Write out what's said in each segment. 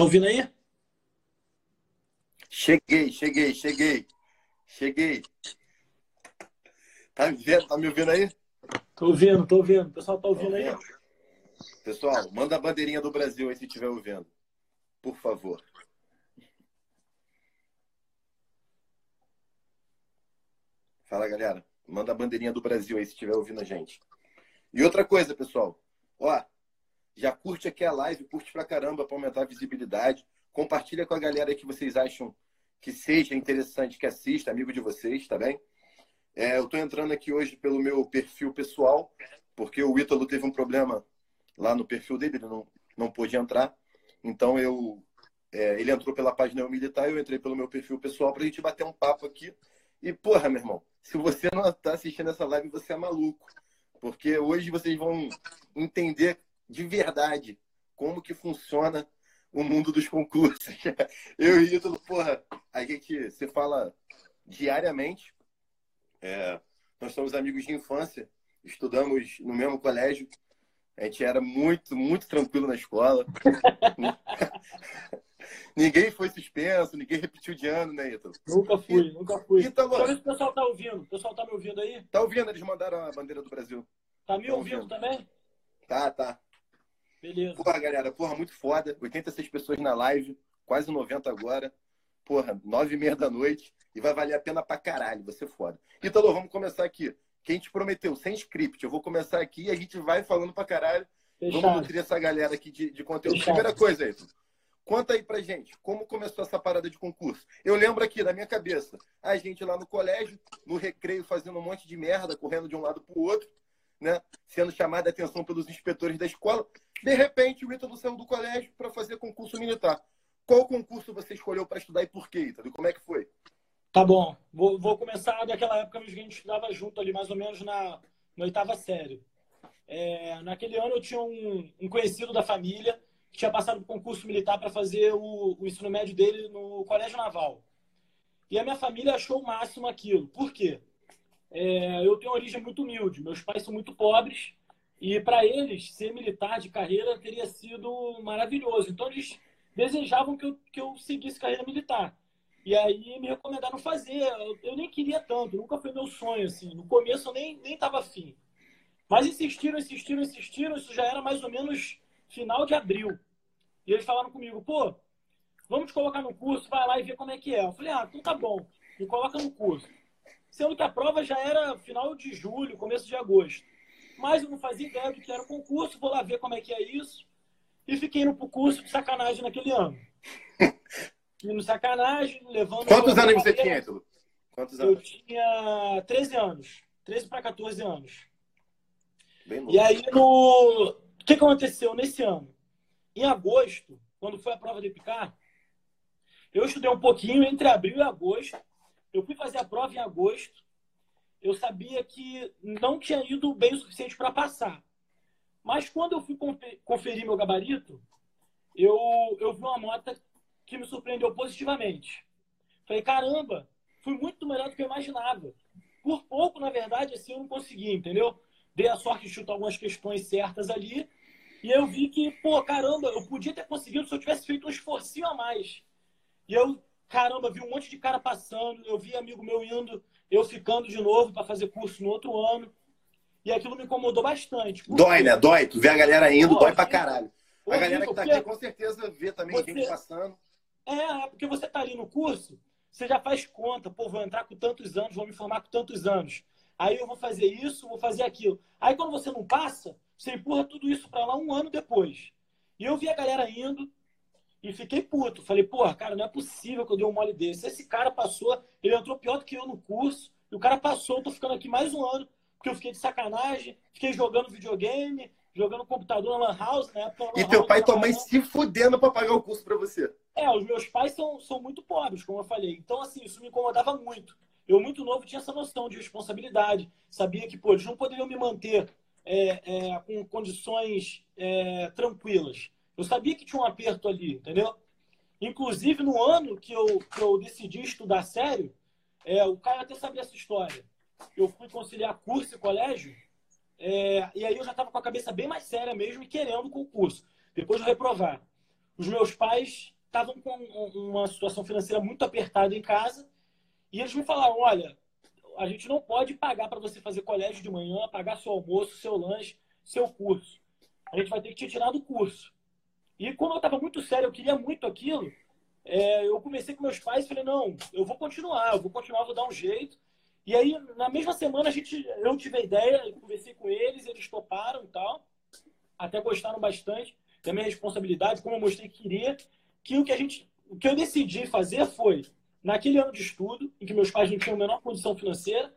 Tá ouvindo aí? Cheguei, cheguei, cheguei. Cheguei. Tá me vendo? Tá me ouvindo aí? Tô ouvindo, tô ouvindo. O pessoal tá ouvindo aí? Pessoal, manda a bandeirinha do Brasil aí se estiver ouvindo. Por favor. Fala, galera. Manda a bandeirinha do Brasil aí se estiver ouvindo a gente. E outra coisa, pessoal. Ó, já curte aqui a live, curte pra caramba pra aumentar a visibilidade. Compartilha com a galera que vocês acham que seja interessante que assista, amigo de vocês, tá bem? É, eu tô entrando aqui hoje pelo meu perfil pessoal, porque o Ítalo teve um problema lá no perfil dele, ele não, não pôde entrar. Então eu é, ele entrou pela página Militar, eu entrei pelo meu perfil pessoal pra gente bater um papo aqui. E, porra, meu irmão, se você não tá assistindo essa live, você é maluco. Porque hoje vocês vão entender de verdade como que funciona o mundo dos concursos. Eu e Ítalo, porra, a gente se fala diariamente. É, nós somos amigos de infância, estudamos no mesmo colégio. A gente era muito, muito tranquilo na escola. ninguém foi suspenso, ninguém repetiu de ano, né, Ítalo? Nunca fui, e, nunca fui. Ítalo, Deixa o pessoal tá ouvindo. O pessoal tá me ouvindo aí? Tá ouvindo, eles mandaram a bandeira do Brasil. Tá me tá ouvindo, ouvindo também? Tá, tá. Beleza. Porra, galera, porra, muito foda. 86 pessoas na live, quase 90 agora. Porra, 9 e meia da noite. E vai valer a pena pra caralho, você foda. Ítalo, vamos começar aqui. Quem te prometeu, sem script. Eu vou começar aqui e a gente vai falando pra caralho. Fechado. Vamos nutrir essa galera aqui de, de conteúdo. Fechado. Primeira coisa, Ítalo. Conta aí pra gente, como começou essa parada de concurso? Eu lembro aqui, na minha cabeça, a gente lá no colégio, no recreio, fazendo um monte de merda, correndo de um lado pro outro, né? Sendo chamada a atenção pelos inspetores da escola. De repente, o Ítalo saiu do colégio para fazer concurso militar. Qual concurso você escolheu para estudar e por quê, Ítalo? Como é que foi? Tá bom. Vou, vou começar daquela época que a gente estudava junto ali, mais ou menos na, na oitava série. É, naquele ano eu tinha um, um, conhecido da família que tinha passado por concurso militar para fazer o, o, ensino médio dele no Colégio Naval. E a minha família achou o máximo aquilo. Por quê? É, eu tenho origem muito humilde. Meus pais são muito pobres e para eles, ser militar de carreira teria sido maravilhoso. Então, eles desejavam que eu, que eu seguisse carreira militar. E aí me recomendaram fazer. Eu, eu nem queria tanto, nunca foi meu sonho. assim. No começo eu nem estava afim. Mas insistiram, insistiram, insistiram. Isso já era mais ou menos final de abril. E eles falaram comigo, pô, vamos te colocar no curso, vai lá e vê como é que é. Eu falei, ah, então tá bom, me coloca no curso. Sendo que a prova já era final de julho, começo de agosto mas eu não fazia ideia do que era o concurso, vou lá ver como é que é isso. E fiquei no curso de sacanagem naquele ano. E no sacanagem, levando. Quantos anos você tinha, Ítalo? Quantos anos? Eu tinha 13 anos. 13 para 14 anos. Bem e aí, no... o que aconteceu nesse ano? Em agosto, quando foi a prova de EPICAR, eu estudei um pouquinho entre abril e agosto. Eu fui fazer a prova em agosto eu sabia que não tinha ido bem o suficiente para passar. Mas quando eu fui conferir meu gabarito, eu, eu vi uma nota que me surpreendeu positivamente. Falei, caramba, fui muito melhor do que eu imaginava. Por pouco, na verdade, assim, eu não consegui, entendeu? Dei a sorte de chutar algumas questões certas ali. E eu vi que, pô, caramba, eu podia ter conseguido se eu tivesse feito um esforcinho a mais. E eu, caramba, vi um monte de cara passando, eu vi amigo meu indo eu ficando de novo para fazer curso no outro ano. E aquilo me incomodou bastante. Dói, né? Dói. Tu vê a galera indo, dói pra caralho. A galera que tá aqui com certeza vê também você... gente passando. É, é, porque você tá ali no curso, você já faz conta. Pô, vou entrar com tantos anos, vou me formar com tantos anos. Aí eu vou fazer isso, vou fazer aquilo. Aí quando você não passa, você empurra tudo isso para lá um ano depois. E eu vi a galera indo, e fiquei puto. Falei, porra, cara, não é possível que eu dei um mole desse. Esse cara passou, ele entrou pior do que eu no curso, e o cara passou, eu tô ficando aqui mais um ano, porque eu fiquei de sacanagem, fiquei jogando videogame, jogando computador na Lan House, né? e teu pai e tua mãe se fudendo pra pagar o curso pra você. É, os meus pais são, são muito pobres, como eu falei. Então, assim, isso me incomodava muito. Eu, muito novo, tinha essa noção de responsabilidade. Sabia que, pô, eles não poderiam me manter é, é, com condições é, tranquilas. Eu sabia que tinha um aperto ali, entendeu? Inclusive, no ano que eu, que eu decidi estudar sério, é, o cara até sabia essa história. Eu fui conciliar curso e colégio, é, e aí eu já estava com a cabeça bem mais séria mesmo e querendo o concurso, depois de reprovar. os meus pais estavam com uma situação financeira muito apertada em casa e eles me falaram: olha, a gente não pode pagar para você fazer colégio de manhã, pagar seu almoço, seu lanche, seu curso. A gente vai ter que te tirar do curso. E como eu estava muito sério, eu queria muito aquilo, é, eu comecei com meus pais e falei: não, eu vou continuar, eu vou continuar, vou dar um jeito. E aí, na mesma semana, a gente, eu tive a ideia, conversei com eles, eles toparam e tal. Até gostaram bastante da minha responsabilidade, como eu mostrei que queria. Que o que a gente, o que eu decidi fazer foi, naquele ano de estudo, em que meus pais não tinham a menor condição financeira,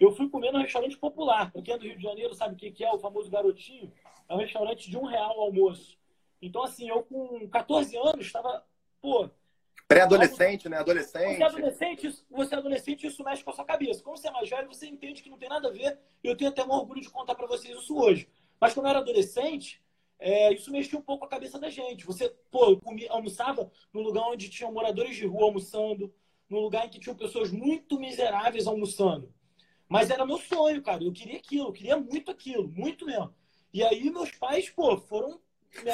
eu fui comer num restaurante popular. Para quem é do Rio de Janeiro sabe o que é o famoso garotinho. É um restaurante de um real o almoço. Então, assim, eu com 14 anos estava, pô, Pré-adolescente, né? Adolescente. Você é adolescente, você é adolescente, isso mexe com a sua cabeça. Como você é mais velho, você entende que não tem nada a ver. E eu tenho até um orgulho de contar para vocês isso hoje. Mas quando eu era adolescente, é, isso mexia um pouco a cabeça da gente. Você, pô, comia, almoçava num lugar onde tinham moradores de rua almoçando, num lugar em que tinham pessoas muito miseráveis almoçando. Mas era meu sonho, cara. Eu queria aquilo, eu queria muito aquilo, muito mesmo. E aí meus pais, pô, foram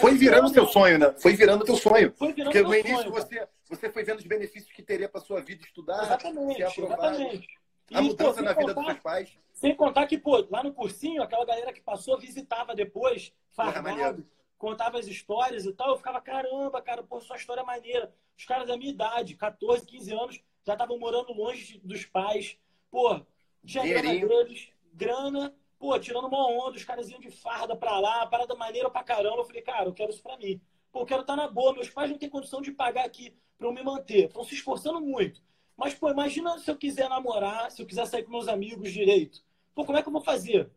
foi virando teu sonho, né? Foi virando teu sonho. Foi virando Porque no início sonho, você, você foi vendo os benefícios que teria para sua vida estudar, exatamente. Exatamente. A e, mudança pô, na vida dos seus pais. Sem contar que, pô, lá no cursinho, aquela galera que passou visitava depois, fardado, contava as histórias e tal. Eu ficava, caramba, cara, pô, sua história é maneira. Os caras da minha idade, 14, 15 anos, já estavam morando longe dos pais. Pô, tinha grana deles, grana Pô, tirando uma onda, os caras iam de farda pra lá, parada maneira pra caramba. Eu falei, cara, eu quero isso pra mim. Pô, eu quero estar tá na boa. Meus pais não têm condição de pagar aqui pra eu me manter. Estão se esforçando muito. Mas, pô, imagina se eu quiser namorar, se eu quiser sair com meus amigos direito. Pô, como é que eu vou fazer?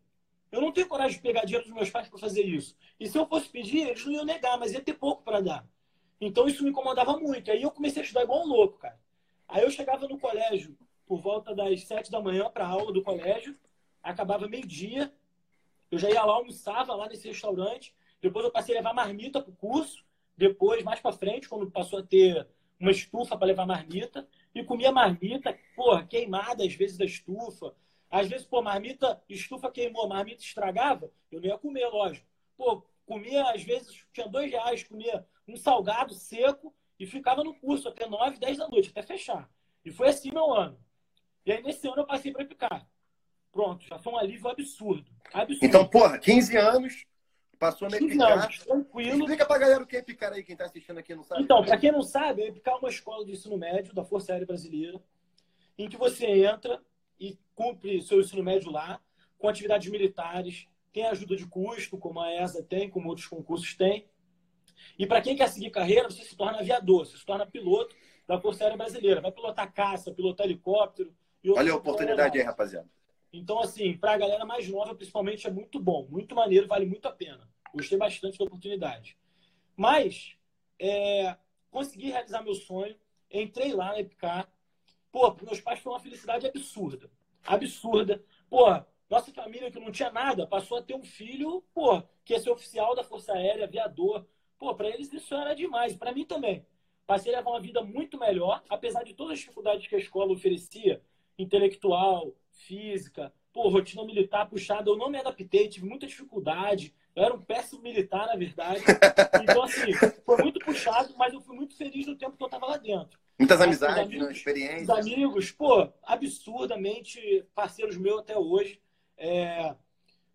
Eu não tenho coragem de pegar dinheiro dos meus pais para fazer isso. E se eu fosse pedir, eles não iam negar, mas ia ter pouco para dar. Então isso me incomodava muito. Aí eu comecei a estudar igual um louco, cara. Aí eu chegava no colégio por volta das sete da manhã para aula do colégio acabava meio-dia, eu já ia lá, almoçava lá nesse restaurante, depois eu passei a levar marmita para o curso, depois, mais para frente, quando passou a ter uma estufa para levar marmita, e comia marmita, porra, queimada às vezes da estufa. Às vezes, pô, marmita, estufa queimou, marmita estragava, eu não ia comer, lógico. Pô, comia, às vezes, tinha dois reais, comia um salgado seco e ficava no curso até nove, dez da noite, até fechar. E foi assim meu ano. E aí, nesse ano, eu passei para ficar. Pronto, já foi um alívio absurdo. absurdo. Então, porra, 15 anos, passou na Epicar. Anos, tranquilo. Explica pra galera o que é Epicar aí, quem tá assistindo aqui não sabe. Então, pra quem não sabe, a Epicar é uma escola de ensino médio da Força Aérea Brasileira, em que você entra e cumpre seu ensino médio lá, com atividades militares, tem ajuda de custo, como a ESA tem, como outros concursos têm. E para quem quer seguir carreira, você se torna aviador, você se torna piloto da Força Aérea Brasileira. Vai pilotar caça, pilotar helicóptero. Olha a oportunidade aí, rapaziada. Então, assim, para a galera mais nova, principalmente, é muito bom, muito maneiro, vale muito a pena. Gostei bastante da oportunidade. Mas, é, consegui realizar meu sonho, entrei lá na Epicar. Pô, para meus pais foi uma felicidade absurda. Absurda. Pô, nossa família que não tinha nada passou a ter um filho, pô, que ia ser oficial da Força Aérea, aviador. Pô, para eles isso era demais. Para mim também. Passei a levar uma vida muito melhor, apesar de todas as dificuldades que a escola oferecia, intelectual, física, pô, rotina militar puxada, eu não me adaptei, tive muita dificuldade. Eu era um péssimo militar, na verdade. Então, assim, foi muito puxado, mas eu fui muito feliz no tempo que eu estava lá dentro. Muitas amizades, amigos, né? experiências. Os amigos, pô, absurdamente parceiros meus até hoje. É...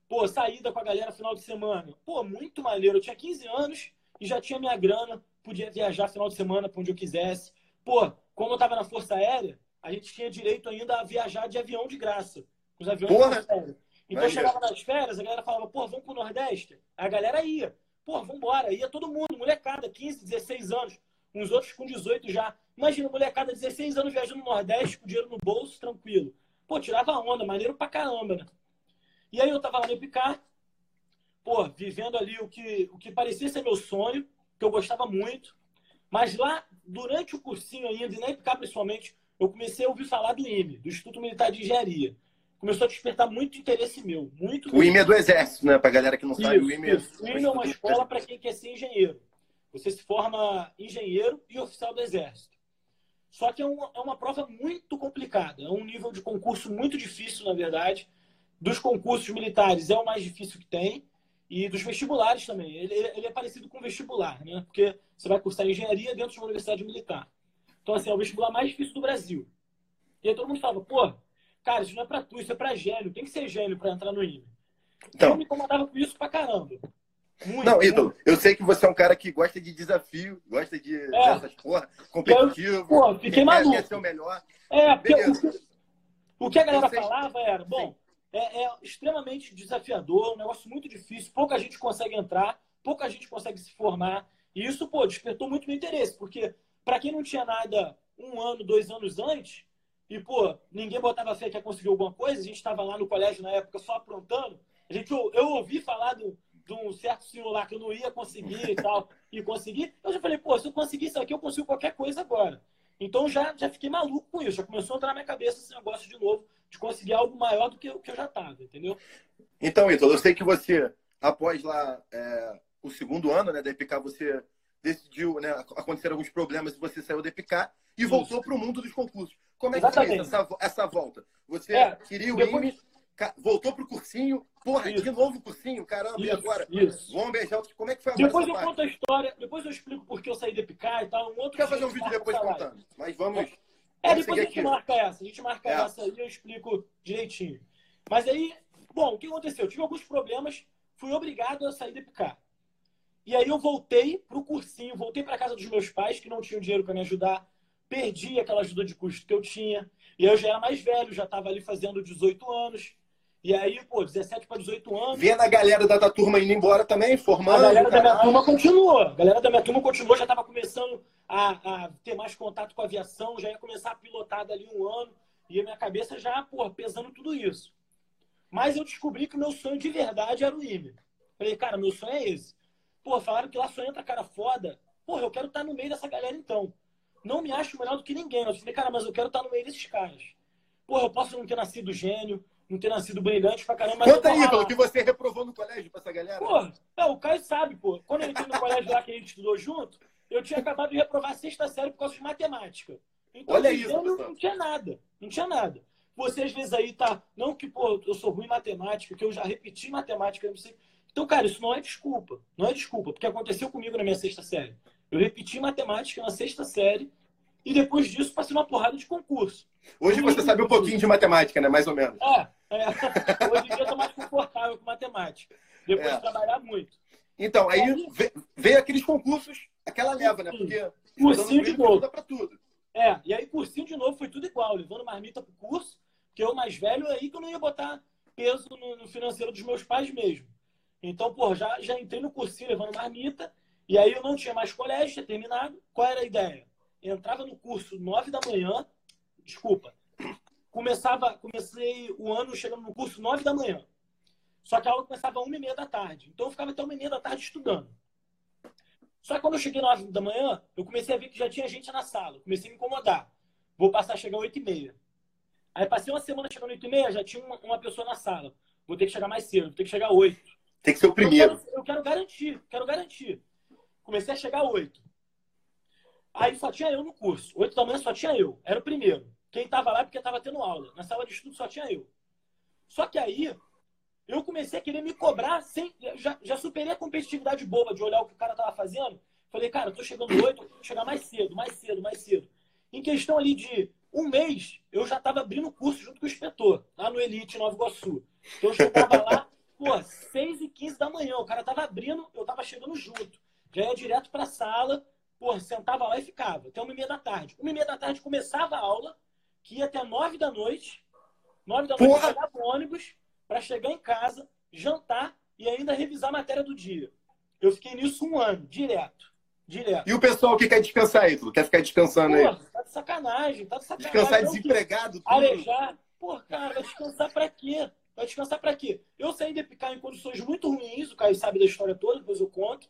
Pô, saída com a galera final de semana. Pô, muito maneiro. Eu tinha 15 anos e já tinha minha grana, podia viajar final de semana para onde eu quisesse. Pô, como eu estava na Força Aérea, a gente tinha direito ainda a viajar de avião de graça. Os aviões Porra. Então chegava nas férias, a galera falava, pô, vamos pro Nordeste? A galera ia. Pô, vamos embora. Ia todo mundo, molecada, 15, 16 anos. Uns outros com 18 já. Imagina, molecada, 16 anos viajando no Nordeste, com dinheiro no bolso, tranquilo. Pô, tirava onda, maneiro pra caramba, né? E aí eu tava lá no Epicar, pô, vivendo ali o que, o que parecia ser meu sonho, que eu gostava muito. Mas lá, durante o cursinho ainda, e na Epicar principalmente, eu comecei a ouvir falar do IME, do Instituto Militar de Engenharia. Começou a despertar muito interesse meu. Muito, o IME é do Exército, né? Para galera que não sabe, o IME, isso. o IME é uma escola para quem quer ser engenheiro. Você se forma engenheiro e oficial do Exército. Só que é uma, é uma prova muito complicada. É um nível de concurso muito difícil, na verdade. Dos concursos militares é o mais difícil que tem. E dos vestibulares também. Ele, ele é parecido com vestibular, né? Porque você vai cursar engenharia dentro de uma universidade militar. Então, assim, é o vestibular mais difícil do Brasil. E aí todo mundo falava, pô, cara, isso não é pra tu, isso é pra gênio. Tem que ser gênio pra entrar no IME. Então, eu me incomodava com isso pra caramba. Muito, não, Ítalo, eu sei que você é um cara que gosta de desafio, gosta de é. dessas porra, competitivo. Eu, pô, fiquei maluco. Quer ser o melhor. É, porque o que, o que, a galera falava era, bom, é, é, extremamente desafiador, um negócio muito difícil, pouca gente consegue entrar, pouca gente consegue se formar. E isso, pô, despertou muito meu interesse, porque para quem não tinha nada um ano, dois anos antes, e, pô, ninguém botava fé que ia conseguir alguma coisa, a gente estava lá no colégio na época só aprontando, a gente, eu, eu ouvi falar de um certo senhor lá que eu não ia conseguir e tal, e consegui, eu já falei, pô, se eu conseguir isso aqui, eu consigo qualquer coisa agora. Então já, já fiquei maluco com isso, já começou a entrar na minha cabeça esse negócio de novo, de conseguir algo maior do que que eu já estava, entendeu? Então, Ítalo, eu sei que você, após lá é, o segundo ano né, da EPK, você decidiu, né, aconteceram alguns problemas e você saiu da EPK e voltou para o mundo dos concursos. Como é que foi essa, essa volta? Você é, queria o depois... voltou para o cursinho, porra, isso. de novo cursinho, caramba, isso, e agora? Isso. Vamos beijar, como é que foi a Depois eu parte? conto a história, depois eu explico por que eu saí da EPK e tal, um outro Quer fazer um vídeo depois contando, mas vamos... É, depois a gente marca essa, a gente marca é. essa e eu explico direitinho. Mas aí, bom, o que aconteceu? Eu tive alguns problemas, fui obrigado a sair da EPK. E aí eu voltei para o cursinho, voltei para casa dos meus pais, que não tinham dinheiro para me ajudar. Perdi aquela ajuda de custo que eu tinha. E eu já era mais velho, já estava ali fazendo 18 anos. E aí, pô, 17 para 18 anos. Vendo a galera da, da turma indo embora também, formando. A galera da minha turma continuou. A galera da minha turma continuou, já estava começando a, a, ter mais contato com a aviação, já ia começar a pilotar dali um ano. E a minha cabeça já, pô, pesando tudo isso. Mas eu descobri que o meu sonho de verdade era o IME. Falei, cara, meu sonho é esse. Pô, falaram que lá só entra cara foda. Pô, eu quero estar no meio dessa galera então. Não me acho melhor do que ninguém. Eu falei, cara, mas eu quero estar no meio desses caras. Pô, eu posso não ter nascido gênio, não ter nascido brilhante pra caramba. Conta aí, pelo que você reprovou no colégio pra essa galera. Pô, não, o Caio sabe, pô. Quando ele entrei no colégio lá que a gente estudou junto, eu tinha acabado de reprovar a sexta série por causa de matemática. Então, Olha isso, não, não tinha nada. Não tinha nada. Você às vezes aí tá. Não que, pô, eu sou ruim em matemática, que eu já repeti matemática, não sei. Então, cara, isso não é desculpa. Não é desculpa, porque aconteceu comigo na minha sexta série. Eu repeti matemática na sexta série e depois disso passei uma porrada de concurso. Hoje você sabe um pouquinho de matemática, né? Mais ou menos. É, é. Hoje em dia eu tô mais confortável com matemática. Depois é. de trabalhar muito. Então, aí veio aqueles concursos, aquela leva, né? Porque cursinho de novo. Pra tudo. É, e aí cursinho de novo foi tudo igual, levando marmita pro curso, que eu mais velho aí que eu não ia botar peso no, no financeiro dos meus pais mesmo. Então, pô, já, já entrei no cursinho levando marmita, e aí eu não tinha mais colégio, tinha terminado. Qual era a ideia? Entrava no curso nove da manhã, desculpa, começava, comecei o ano chegando no curso nove da manhã. Só que a aula começava uma e meia da tarde. Então eu ficava até uma e meia da tarde estudando. Só que quando eu cheguei nove da manhã, eu comecei a ver que já tinha gente na sala. Comecei a me incomodar. Vou passar a chegar oito e meia. Aí passei uma semana chegando oito e meia, já tinha uma, uma pessoa na sala. Vou ter que chegar mais cedo, vou ter que chegar oito. Tem que ser o primeiro. Eu quero, eu quero garantir, quero garantir. Comecei a chegar a oito. Aí só tinha eu no curso. Oito da manhã só tinha eu. Era o primeiro. Quem estava lá é porque estava tendo aula. Na sala de estudo só tinha eu. Só que aí eu comecei a querer me cobrar sem. Já, já superei a competitividade boba de olhar o que o cara estava fazendo. Falei, cara, eu tô chegando oito, vou chegar mais cedo, mais cedo, mais cedo. Em questão ali de um mês, eu já estava abrindo curso junto com o inspetor, lá no Elite Nova Iguaçu. Então eu chegava lá, Pô, 6 e 15 da manhã, o cara tava abrindo, eu tava chegando junto. Já ia direto pra sala, pô, sentava lá e ficava, até uma e meia da tarde. Uma e meia da tarde começava a aula, que ia até nove da noite. Nove da noite eu pegava o ônibus para chegar em casa, jantar e ainda revisar a matéria do dia. Eu fiquei nisso um ano, direto. Direto. E o pessoal que quer descansar aí, Quer ficar descansando Pô, aí? Tá de sacanagem, tá de sacanagem. Descansar desempregado, tudo. Arejar. Pô, cara, vai descansar pra quê? Vai descansar para quê? Eu saí de picar em condições muito ruins, o Caio sabe da história toda, depois eu conto.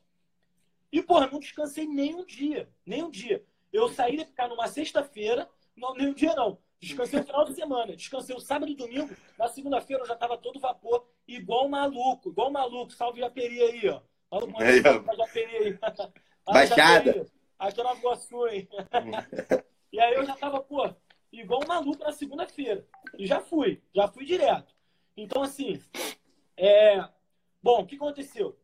E, porra, não descansei nem um dia. Nem um dia. Eu saí de picar numa sexta-feira, não, nem um dia não. Descansei no final de semana. Descansei o sábado e domingo. Na segunda-feira eu já tava todo vapor, igual maluco, igual maluco. Salve Japeri aí, ó. Fala com aí, Japeri aí. Baixada. Aqui é Nova Iguaçu, hein? e aí eu já tava, pô, igual maluco na segunda-feira. E já fui, já fui direto. Então, assim, é... bom, o que aconteceu?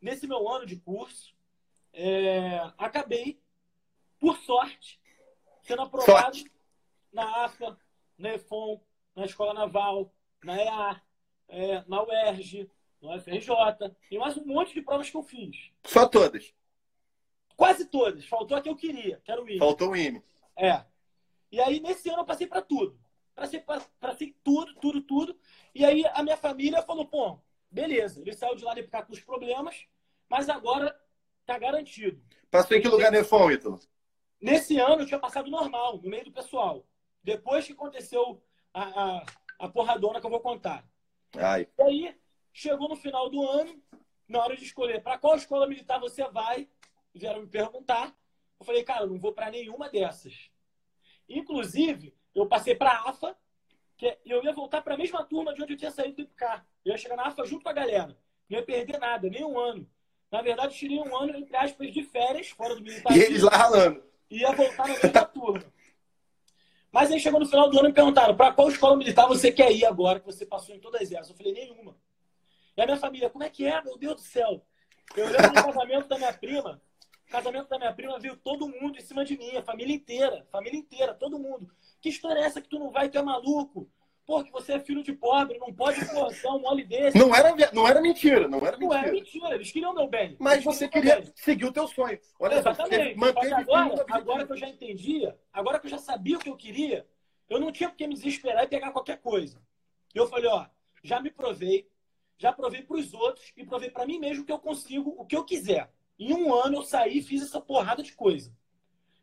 Nesse meu ano de curso, é, acabei, por sorte, sendo aprovado sorte. na AFA, na EFON, na Escola Naval, na EA, é, na UERJ, no FRJ, e mais provas que eu fiz. Só todas? Quase todas. Faltou a que eu queria, que era o IME. Faltou o IME. É. E aí, nesse ano, eu passei para tudo. Passei, passei tudo, tudo, tudo. E aí, a minha família falou, pô, beleza. Ele saiu de lá de ficar com os problemas, mas agora tá garantido. Passou em que lugar, Nefon, Ítalo? Nesse ano, eu tinha passado normal, no meio do pessoal. Depois que aconteceu a, a, a porradona que eu vou contar. Ai. E aí, chegou no final do ano, na hora de escolher para qual escola militar você vai, vieram me perguntar. Eu falei, cara, eu não vou para nenhuma dessas. Inclusive, eu passei para a AFA, que eu ia voltar para a mesma turma de onde eu tinha saído do IPCAR. Eu ia chegar na AFA junto com a galera. Não ia perder nada, nem um ano. Na verdade, eu tirei um ano, entre aspas, de férias, fora do militar. E eles lá ralando. E ia voltar na mesma turma. Mas aí chegou no final do ano e me perguntaram: para qual escola militar você quer ir agora, que você passou em todas elas? Eu falei: nenhuma. E a minha família: como é que é? Meu Deus do céu. Eu lembro no casamento da minha prima. Casamento da minha prima veio todo mundo em cima de mim, a família inteira, família inteira, todo mundo. Que história é essa que tu não vai, tu é maluco? Pô, que você é filho de pobre, não pode forçar um mole desse. Não era, não era mentira, não era mentira. Não era mentira, eles queriam meu bem. Mas você queria bem. seguir o teu sonho. Olha Exatamente. Só, agora, agora que eu já entendia, agora que eu já sabia o que eu queria, eu não tinha porque me desesperar e pegar qualquer coisa. Eu falei, ó, já me provei, já provei para os outros e provei para mim mesmo que eu consigo o que eu quiser. Em um ano eu saí e fiz essa porrada de coisa.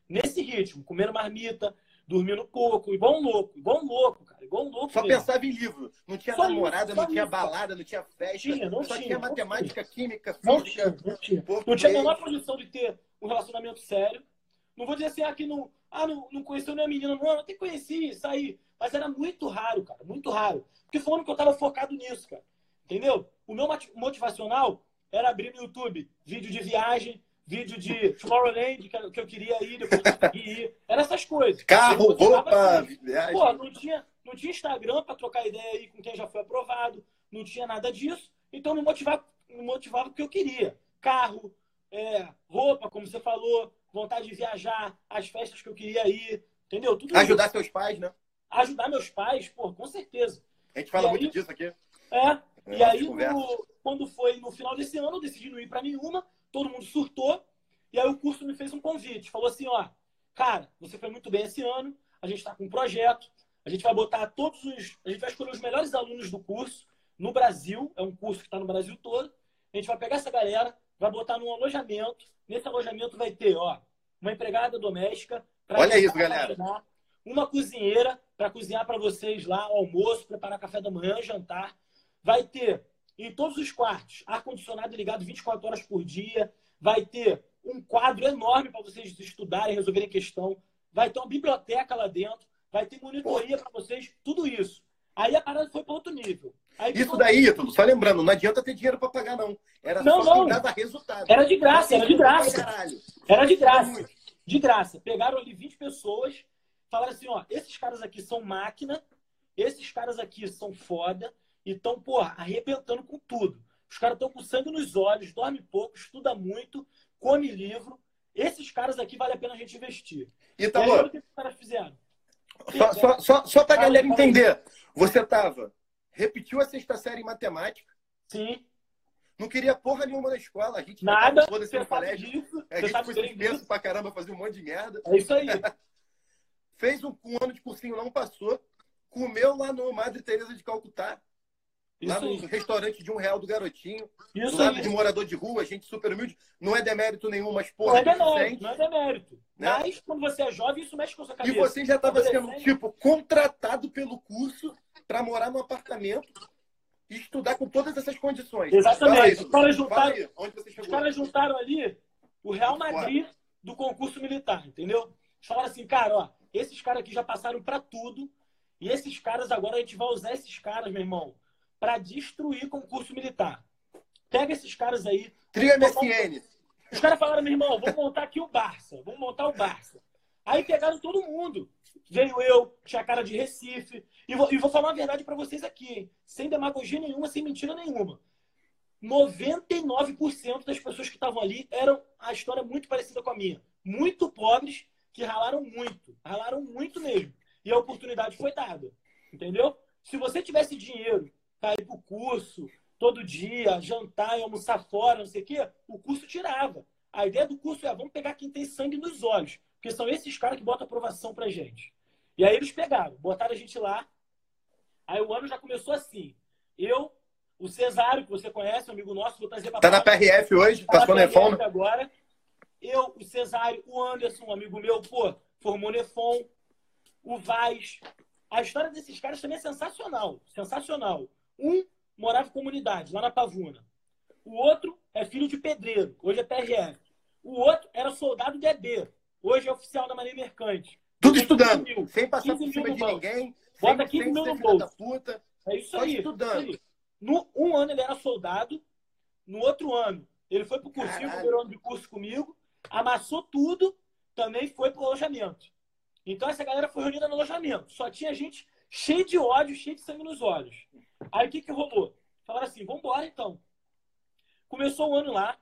Nesse ritmo, comendo marmita, dormindo pouco, igual um louco, igual um louco, cara, igual um louco. Só mesmo. pensava em livro. Não tinha só namorada, não tinha balada, não tinha festa. Tinha, não só tinha, tinha matemática, tinha. química, física. Não tinha, não tinha. Não tinha a menor condição de ter um relacionamento sério. Não vou dizer assim, ah, não, ah, não, não conheceu nenhuma menina. Não, eu até conheci, saí. Mas era muito raro, cara, muito raro. Porque foi o ano que eu tava focado nisso, cara. Entendeu? O meu motivacional era abrir no YouTube vídeo de viagem, vídeo de Tomorrowland que eu queria ir, depois ir. Era essas coisas. Carro, roupa, viagem. Pô, não tinha, não tinha Instagram para trocar ideia aí com quem já foi aprovado, não tinha nada disso. Então me motivava, me motivava porque eu queria. Carro, é, roupa, como você falou, vontade de viajar, as festas que eu queria ir, entendeu? Tudo Ajudar isso. seus pais, né? Ajudar meus pais, pô, com certeza. A gente fala e muito aí, disso aqui. É. é e aí, no, quando foi no final desse ano, eu decidi não ir para nenhuma, todo mundo surtou. E aí o curso me fez um convite. Falou assim, ó, cara, você foi muito bem esse ano, a gente está com um projeto, a gente vai botar todos os. A gente vai escolher os melhores alunos do curso no Brasil, é um curso que está no Brasil todo. A gente vai pegar essa galera, vai botar num alojamento. Nesse alojamento vai ter, ó, uma empregada doméstica. Olha isso, galera. Uma cozinheira para cozinhar para vocês lá, almoço, preparar café da manhã, jantar. Vai ter em todos os quartos ar-condicionado ligado 24 horas por dia. Vai ter um quadro enorme para vocês estudarem, resolverem questão. Vai ter uma biblioteca lá dentro. Vai ter monitoria para vocês, tudo isso. Aí a parada foi para outro nível. Aí, isso daí, Ítalo, só lembrando, não adianta ter dinheiro para pagar, não. Era não, só não. dava resultado. Era de graça, era de graça. Era de graça. De graça. Pegaram ali 20 pessoas, falaram assim, ó, esses caras aqui são máquina, esses caras aqui são foda, e estão, porra, arrebentando com tudo. Os caras estão com sangue nos olhos, dorme pouco, estuda muito, come livro. Esses caras aqui vale a pena a gente investir. E tá bom. O que os caras fizeram? Só, só, só, só pra galera entender. Você tava, repetiu a sexta série em matemática. Sim. Não queria porra nenhuma na escola. A gente Nada. Foda-se no colégio. Disso, a gente foi suspenso pra caramba, fazia um monte de merda. É isso aí. Fez um, um, ano de cursinho, não passou. Comeu lá no Madre Teresa de Calcutá. Isso lá no aí. restaurante de um real do garotinho. Isso do lado aí. de morador de rua, gente super humilde. Não é demérito nenhum, mas porra. Não é demérito, não é demérito. Né? Mas quando você é jovem, isso mexe com a sua cabeça. E você já estava sendo, tipo, contratado pelo curso para morar num apartamento e estudar com todas essas condições. Exatamente. Os caras juntaram, os caras juntaram ali o Real Madrid do concurso militar, entendeu? Eles falaram assim, cara, ó, esses caras aqui já passaram para tudo. E esses caras agora a gente vai usar esses caras, meu irmão, para destruir concurso militar. Pega esses caras aí. Trio MSN. Os caras falaram, meu irmão, vamos montar aqui o Barça. Vamos montar o Barça. Aí pegaram todo mundo. Veio eu, tinha cara de Recife. E vou, e vou falar uma verdade para vocês aqui, hein? sem demagogia nenhuma, sem mentira nenhuma. 99% das pessoas que estavam ali eram a história muito parecida com a minha. Muito pobres, que ralaram muito. Ralaram muito mesmo. E a oportunidade foi dada. Entendeu? Se você tivesse dinheiro para ir para o curso todo dia, jantar e almoçar fora, não sei o quê, o curso tirava. A ideia do curso é, vamos pegar quem tem sangue nos olhos. Porque são esses caras que botam aprovação pra gente. E aí eles pegaram, botaram a gente lá. Aí o ano já começou assim. Eu, o Cesário, que você conhece, um amigo nosso, vou trazer pra Tá na PRF hoje? tá Passou na? PRF agora. Eu, o Cesário, o Anderson, um amigo meu, pô, formou Nefon. O Vaz. A história desses caras também é sensacional. Sensacional. Um morava em comunidade, lá na Pavuna. O outro é filho de pedreiro, hoje é PRF. O outro era soldado de EB, hoje é oficial da Marinha Mercante. Tudo estudando. 15 mil. Sem passar 15 por cima de bolso. ninguém. Bota sem, 15 sem mil no bolso. puta. É isso aí. estudando. isso aí. No, um ano ele era soldado, no outro ano ele foi pro cursinho, Caralho. primeiro ano de curso comigo, amassou tudo, também foi pro alojamento. Então essa galera foi reunida no alojamento. Só tinha gente cheia de ódio, cheia de sangue nos olhos. Aí o que que rolou? Falaram assim, vambora então. Começou o ano lá.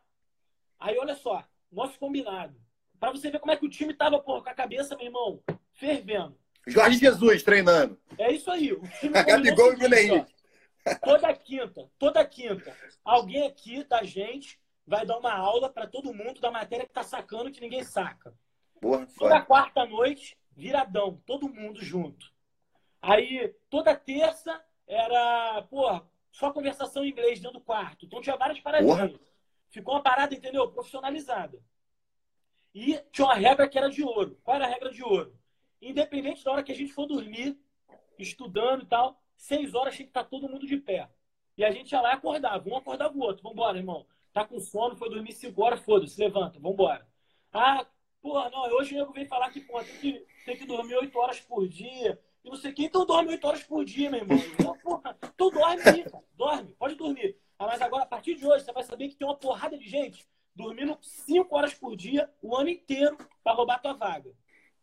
Aí olha só, nosso combinado. Pra você ver como é que o time tava, porra, com a cabeça, meu irmão, fervendo. Jorge Jesus treinando. É isso aí. O time Gabigol e Bruno. Toda quinta, toda quinta, alguém aqui da gente vai dar uma aula para todo mundo da matéria que tá sacando que ninguém saca. Porra, Toda foda. quarta noite, viradão, todo mundo junto. Aí, toda terça era, porra, só conversação em inglês dentro do quarto. Então tinha várias paradinhas. Ficou uma parada, entendeu? Profissionalizada. E tinha uma regra que era de ouro. Qual era a regra de ouro? Independente da hora que a gente for dormir, estudando e tal, seis horas tinha que estar todo mundo de pé. E a gente ia lá e acordava. Um acordava o outro. Vambora, irmão. Tá com sono, foi dormir cinco horas, foda-se, levanta, vambora. Ah, porra, não, hoje o nego falar que, porra, tem que, tem que dormir oito horas por dia. E não sei quem, então dorme oito horas por dia, meu irmão. Então, porra, então dorme aí, cara. Dorme, pode dormir. Ah, mas agora, a partir de hoje, você vai saber que tem uma porrada de gente dormindo cinco horas por dia o ano inteiro para roubar tua vaga.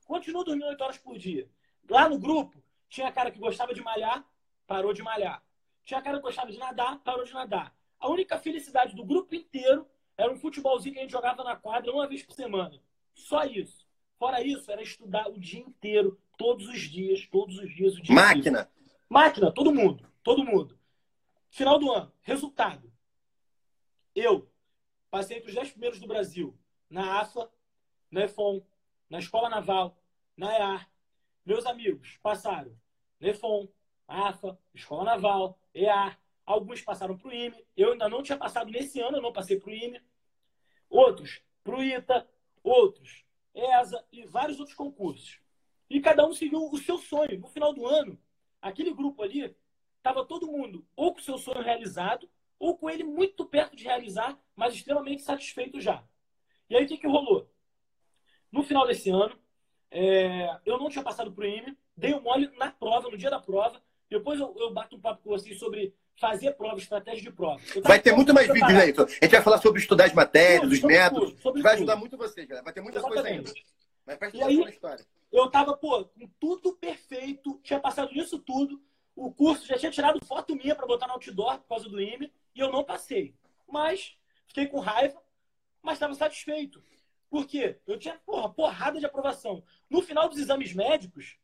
Continua dormindo oito horas por dia. Lá no grupo, tinha cara que gostava de malhar, parou de malhar. Tinha cara que gostava de nadar, parou de nadar. A única felicidade do grupo inteiro era um futebolzinho que a gente jogava na quadra uma vez por semana. Só isso. Fora isso, era estudar o dia inteiro, todos os dias, todos os dias, o dia inteiro. Máquina. Máquina, todo mundo. Todo mundo. Final do ano, resultado. Eu passei entre os 10 primeiros do Brasil na AFA, na EFON, na Escola Naval, na EAR. Meus amigos passaram na EFON, AFA, Escola Naval, EAR. Alguns passaram para o IME. Eu ainda não tinha passado nesse ano, eu não passei para o IME. Outros para o ITA, outros ESA e vários outros concursos. E cada um seguiu o seu sonho. No final do ano, aquele grupo ali estava todo mundo ou com o seu sonho realizado, ou com ele muito perto de realizar, mas extremamente satisfeito já. E aí o que, que rolou? No final desse ano, é, eu não tinha passado para o IME, dei um mole na prova, no dia da prova. Depois eu, eu bato um papo com vocês sobre fazer prova, estratégia de prova. Tava Vai ter muito mais vídeos aí. A gente vai falar sobre estudar as matérias, Tudo, os métodos. tudo, sobre vai tudo. ajudar muito vocês, galera. Vai ter muitas coisas ainda. Mas presta atenção na história. Eu tava, pô, com tudo perfeito, tinha passado nisso tudo. O curso já tinha tirado foto minha para botar no outdoor por causa do IME e eu não passei. Mas fiquei com raiva, mas estava satisfeito. Por quê? Eu tinha, porra, porrada de aprovação. No final dos exames médicos,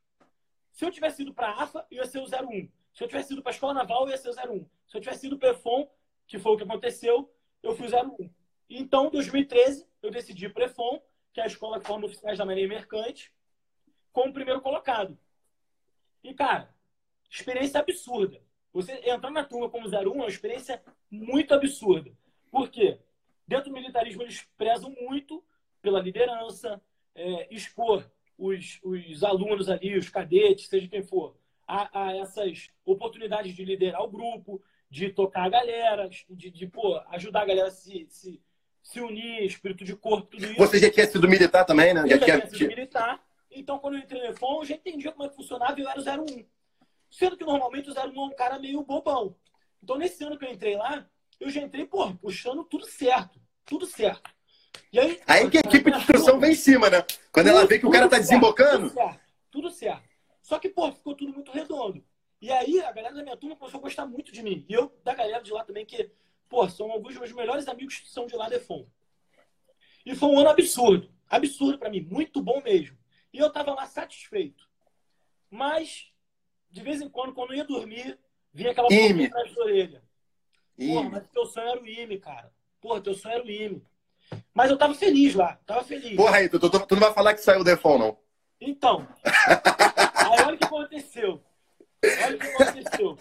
se eu tivesse ido para a AFA, eu ia ser o 01. Se eu tivesse ido para a Escola Naval, eu ia ser o 01. Se eu tivesse ido para o que foi o que aconteceu, eu fui o 01. Então, em 2013, eu decidi para o que é a escola que forma oficiais da Marinha Mercante, como primeiro colocado. E, cara, experiência absurda. Você entrar na turma como 01 é uma experiência muito absurda. Por quê? Dentro do militarismo, eles prezam muito pela liderança, é, expor os, os alunos ali, os cadetes, seja quem for, a, a essas oportunidades de liderar o grupo, de tocar a galera, de, de pô, ajudar a galera a se, se, se unir, espírito de corpo, tudo isso. Você já tinha sido militar também, né? Eu Já já tinha... sido militar, então quando eu entrei no EFON, eu já entendia como é que funcionava e eu era o 01. Sendo que normalmente o 01 é um cara meio bobão. Então nesse ano que eu entrei lá, eu já entrei, pô, puxando tudo certo. Tudo certo. E aí, Aí que a equipe de instrução vem em cima, né? Quando ela vê que o cara tá tudo desembocando. Certo, tudo certo, tudo certo. Só que, pô, ficou tudo muito redondo. E aí a galera da minha turma começou a gostar muito de mim. E eu, da galera de lá também, que pô, são alguns dos meus melhores amigos que são de lá de Fon. E foi um ano absurdo. Absurdo para mim. Muito bom mesmo. E eu tava lá satisfeito. Mas, de vez em quando, quando eu ia dormir, vinha aquela Ime. atrás da orelha. Porra, mas teu sonho era o IME, cara. Porra, teu sonho era o IME. Mas eu tava feliz lá. Tava feliz. Porra aí, tu, tu- tu não vai falar que saiu o Defon, não. Então, aí olha o que aconteceu. Olha o que aconteceu.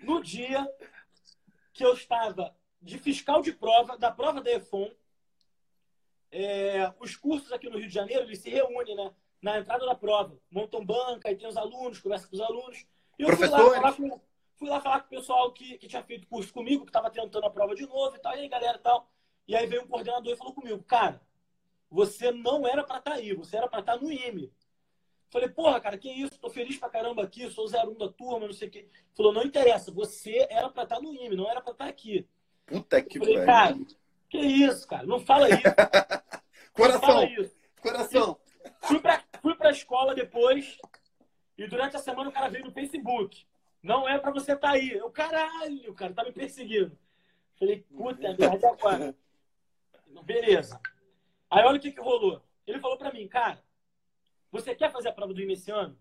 No dia que eu estava de fiscal de prova, da prova da EFON, é, os cursos aqui no Rio de Janeiro, eles se reúnem, né? Na entrada da prova. Montam banca, aí tem os alunos, conversa com os alunos. E eu fui lá, falar com, fui lá falar com o pessoal que, que tinha feito curso comigo, que estava tentando a prova de novo e tal. E aí, galera, tal. E aí veio um coordenador e falou comigo, cara, você não era para estar aí, você era para estar no IME. Falei, porra, cara, que isso? Tô feliz pra caramba aqui, sou 01 da turma, não sei o quê. Falou, não interessa, você era pra estar no IME, não era pra estar aqui. Puta que Falei, cara, pariu. que isso, cara? Não fala isso, não Coração, fala isso. coração. Fui pra, fui pra escola depois e durante a semana o cara veio no Facebook. Não é pra você estar aí. Eu, caralho, cara tá me perseguindo. Falei, puta merda, e agora? Beleza. Aí olha o que que rolou. Ele falou pra mim, cara, você quer fazer a prova do IME esse ano?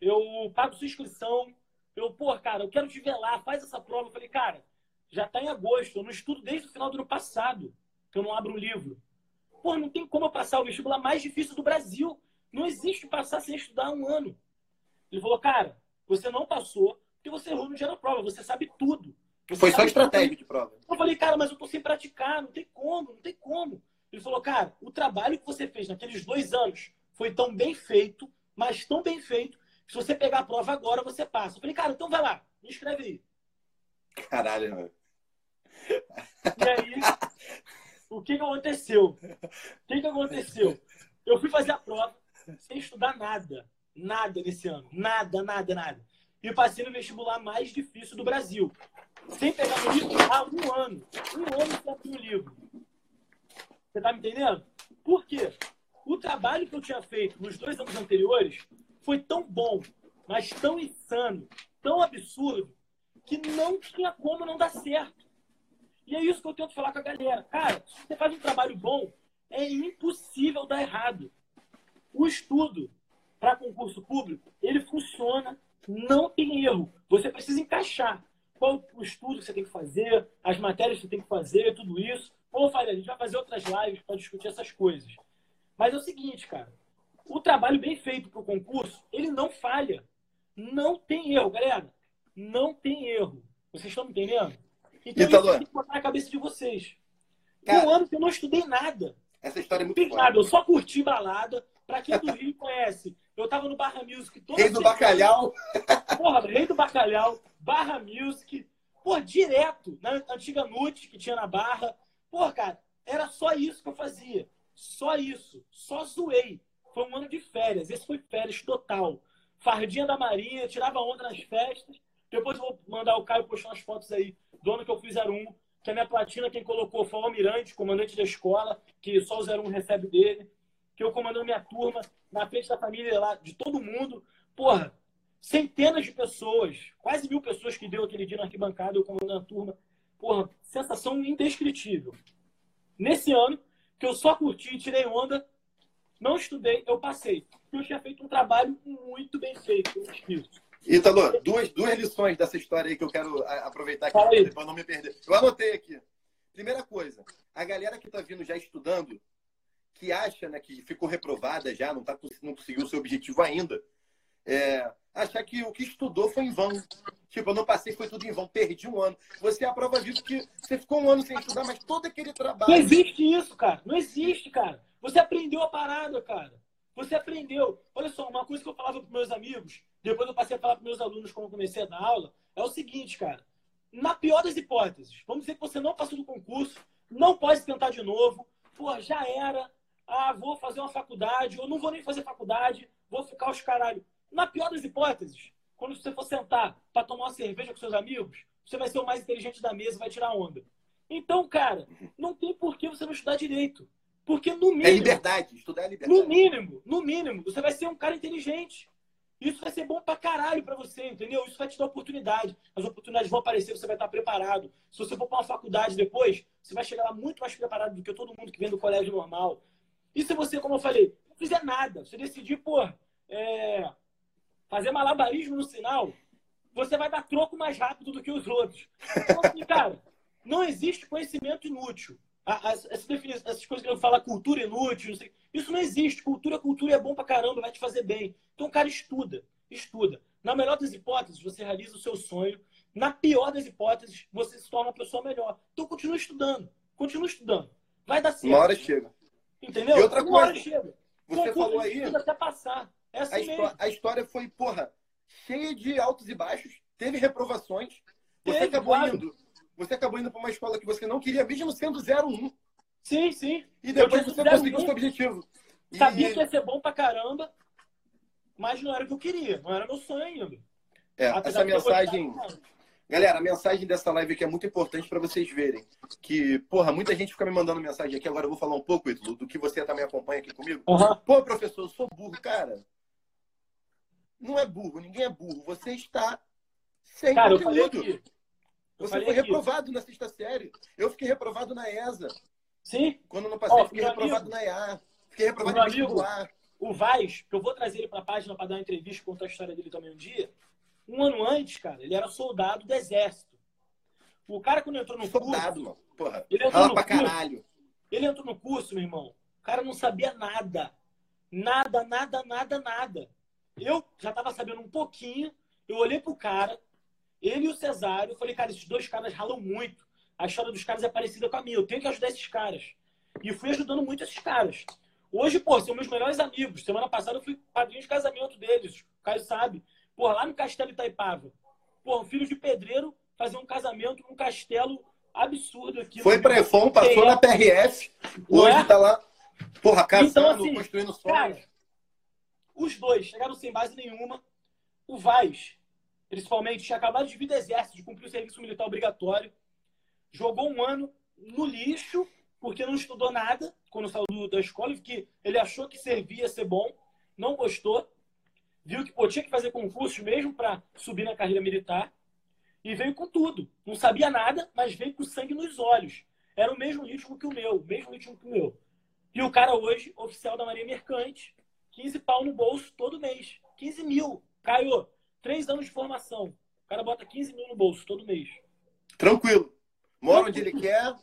Eu pago sua inscrição. Eu, pô, cara, eu quero te ver lá, faz essa prova. Eu falei, cara, já tá em agosto, eu não estudo desde o final do ano passado, que eu não abro um livro. Pô, não tem como eu passar o vestibular mais difícil do Brasil. Não existe passar sem estudar um ano. Ele falou, cara, você não passou porque você errou no dia da prova, você sabe tudo. Você Foi só sabe estratégia de prova. eu falei, cara, mas eu tô sem praticar, não tem como, não tem como. Ele falou, cara, o trabalho que você fez naqueles dois anos foi tão bem feito, mas tão bem feito, que se você pegar a prova agora, você passa. Eu falei, cara, então vai lá, me inscreve aí. Caralho, mano. E aí, o que, que aconteceu? O que, que aconteceu? Eu fui fazer a prova sem estudar nada. Nada nesse ano. Nada, nada, nada. E passei no vestibular mais difícil do Brasil. Sem pegar no livro há um ano. Um ano sem abrir o livro. Você tá me entendendo? Por quê? O trabalho que eu tinha feito nos dois anos anteriores foi tão bom, mas tão insano, tão absurdo, que não tinha como não dar certo. E é isso que eu tento falar com a galera. Cara, se você faz um trabalho bom, é impossível dar errado. O estudo para concurso público, ele funciona, não tem erro. Você precisa encaixar qual o estudo que você tem que fazer, as matérias que você tem que fazer, tudo isso. Como eu falei, a gente vai fazer outras lives para discutir essas coisas. Mas é o seguinte, cara. O trabalho bem feito para o concurso, ele não falha. Não tem erro, galera. Não tem erro. Vocês estão me entendendo? Então, Italo. isso tem que botar na cabeça de vocês. Cara- um ano que eu não estudei nada. Essa história é Não muito foda. nada. Eu só curti balada. Pra quem do Rio conhece, eu tava no Barra Music toda Rei do bacalhau. Porra, Rei do Bacalhau, Barra Music. Pô, direto. Na antiga Nute que tinha na Barra. Pô, cara, era só isso que eu fazia. Só isso. Só zoei. Foi um ano de férias. Esse foi férias total. Fardinha da Marinha, tirava onda nas festas. Depois vou mandar o Caio postar umas fotos aí do ano que eu fiz 01. Que a minha platina, quem colocou foi o Almirante, comandante da escola, que só o 01 recebe dele. Que eu comandando minha turma, na frente da família lá, de todo mundo. Porra, centenas de pessoas, quase mil pessoas que deu aquele dia na arquibancada, eu comandando a turma. Porra, sensação indescritível. Nesse ano, que eu só curti, tirei onda, não estudei, eu passei. Eu tinha feito um trabalho muito bem feito, eu esquizo. Ítalo, duas, duas lições dessa história aí que eu quero aproveitar aqui para não me perder. Eu anotei aqui. Primeira coisa, a galera que tá vindo já estudando, que acha né, que ficou reprovada já, não, tá, não conseguiu o seu objetivo ainda, é, achar que o que estudou foi em vão. Tipo, eu não passei, foi tudo em vão, perdi um ano. Você é a prova viva que você ficou um ano sem estudar, mas todo aquele Não trabalho. existe isso, cara. Não existe, cara. Você aprendeu a parada, cara. Você aprendeu. Olha só, uma coisa que eu falava para meus amigos, depois eu passei a falar para meus alunos quando comecei a dar aula, é o seguinte, cara. Na pior das hipóteses, vamos dizer que você não passou no concurso, não pode tentar de novo, pô, já era, ah, vou fazer uma faculdade, ou não vou nem fazer faculdade, vou ficar os caralho. Na pior das hipóteses, quando você for sentar para tomar uma cerveja com seus amigos, você vai ser o mais inteligente da mesa e vai tirar onda. Então, cara, não tem por que você não estudar direito. Porque no É mínimo, liberdade, estudar é liberdade. no mínimo, no mínimo, você vai ser um cara inteligente. Isso vai ser bom pra caralho pra você, entendeu? Isso vai te dar oportunidade. As oportunidades vão aparecer, você vai estar preparado. Se você for pra uma faculdade depois, você vai chegar lá muito mais preparado do que todo mundo que vem do colégio normal. E se você, como eu falei, não fizer nada, você decidir, pô, é, fazer malabarismo no sinal, você vai dar troco mais rápido do que os outros. Então, assim, cara, não existe conhecimento inútil. Essa definição, essas coisas que eu falo, cultura inútil, não sei, isso não existe. Cultura, cultura é bom pra caramba, vai te fazer bem. Então, cara estuda, estuda. Na melhor das hipóteses, você realiza o seu sonho. Na pior das hipóteses, você se torna uma pessoa melhor. Então, continua estudando. Continua estudando. Vai dar certo. Uma hora chega. Entendeu? E outra uma coisa, hora chega. Você Concurso, falou aí, até passar. É assim a, mesmo. histó- a história foi, porra, cheia de altos e baixos, teve reprovações. Você acabou claro. indo. Você acabou indo para uma escola que você não queria, mesmo sendo 01. Sim, sim. E depois você conseguiu o 01. seu objetivo. E- Sabia que ia ser bom pra caramba, mas não era o que eu queria. Não era meu sonho ainda. é, Apesar essa mensagem. Galera, a mensagem dessa live aqui é muito importante para vocês verem. Que, porra, muita gente fica me mandando mensagem aqui. Agora eu vou falar um pouco, Ítalo, do que você também acompanha aqui comigo. Aham. Pô, professor, eu sou burro. Cara, não é burro, ninguém é burro. Você está sem Cara, conteúdo. Você foi aqui. reprovado na sexta série. Eu fiquei reprovado na ESA. Sim, Quando não passei, Ó, fiquei reprovado amigo. na EA. Fiquei reprovado no amigo. vestibular. o Vaz, que eu vou trazer ele pra página pra dar uma entrevista, contar a história dele também um dia. Um ano antes, cara, ele era soldado do exército. O cara, quando entrou no Soldado, curso, mano. Porra. ele entrou no pra curso, caralho. ele entrou no curso, meu irmão. O cara não sabia nada. Nada, nada, nada, nada. Eu já tava sabendo um pouquinho. Eu olhei pro cara, ele e o Cesário, eu falei, cara, esses dois caras ralam muito. A história dos caras é parecida com a minha. Eu tenho que ajudar esses caras. E fui ajudando muito esses caras. Hoje, pô, são meus melhores amigos. Semana passada eu fui padrinho de casamento deles. O Caio sabe. Pô, lá no Castelo Itaipava. Pô, um filho de pedreiro fazer um casamento num castelo absurdo aqui. Foi no- pra EFON, passou É. na PRF. Não Hoje é? tá lá, porra, casando, Então, assim, construindo Cara, sonhos. Os dois chegaram sem base nenhuma. O Vaz, principalmente, tinha acabado de vir do exército, de cumprir o serviço militar obrigatório. Jogou um ano no lixo, porque não estudou nada quando saiu da escola, porque ele achou que servia ser bom, não gostou. Viu que pô, tinha que fazer concursos mesmo para subir na carreira militar. E veio com tudo. Não sabia nada, mas veio com sangue nos olhos. Era o mesmo ritmo que o meu, o mesmo ritmo que o meu. E o cara hoje, oficial da Marinha Mercante, 15 pau no bolso todo mês. 15 mil. Caio, três anos de formação. O cara bota 15 mil no bolso todo mês. Tranquilo. Mora onde ele quer,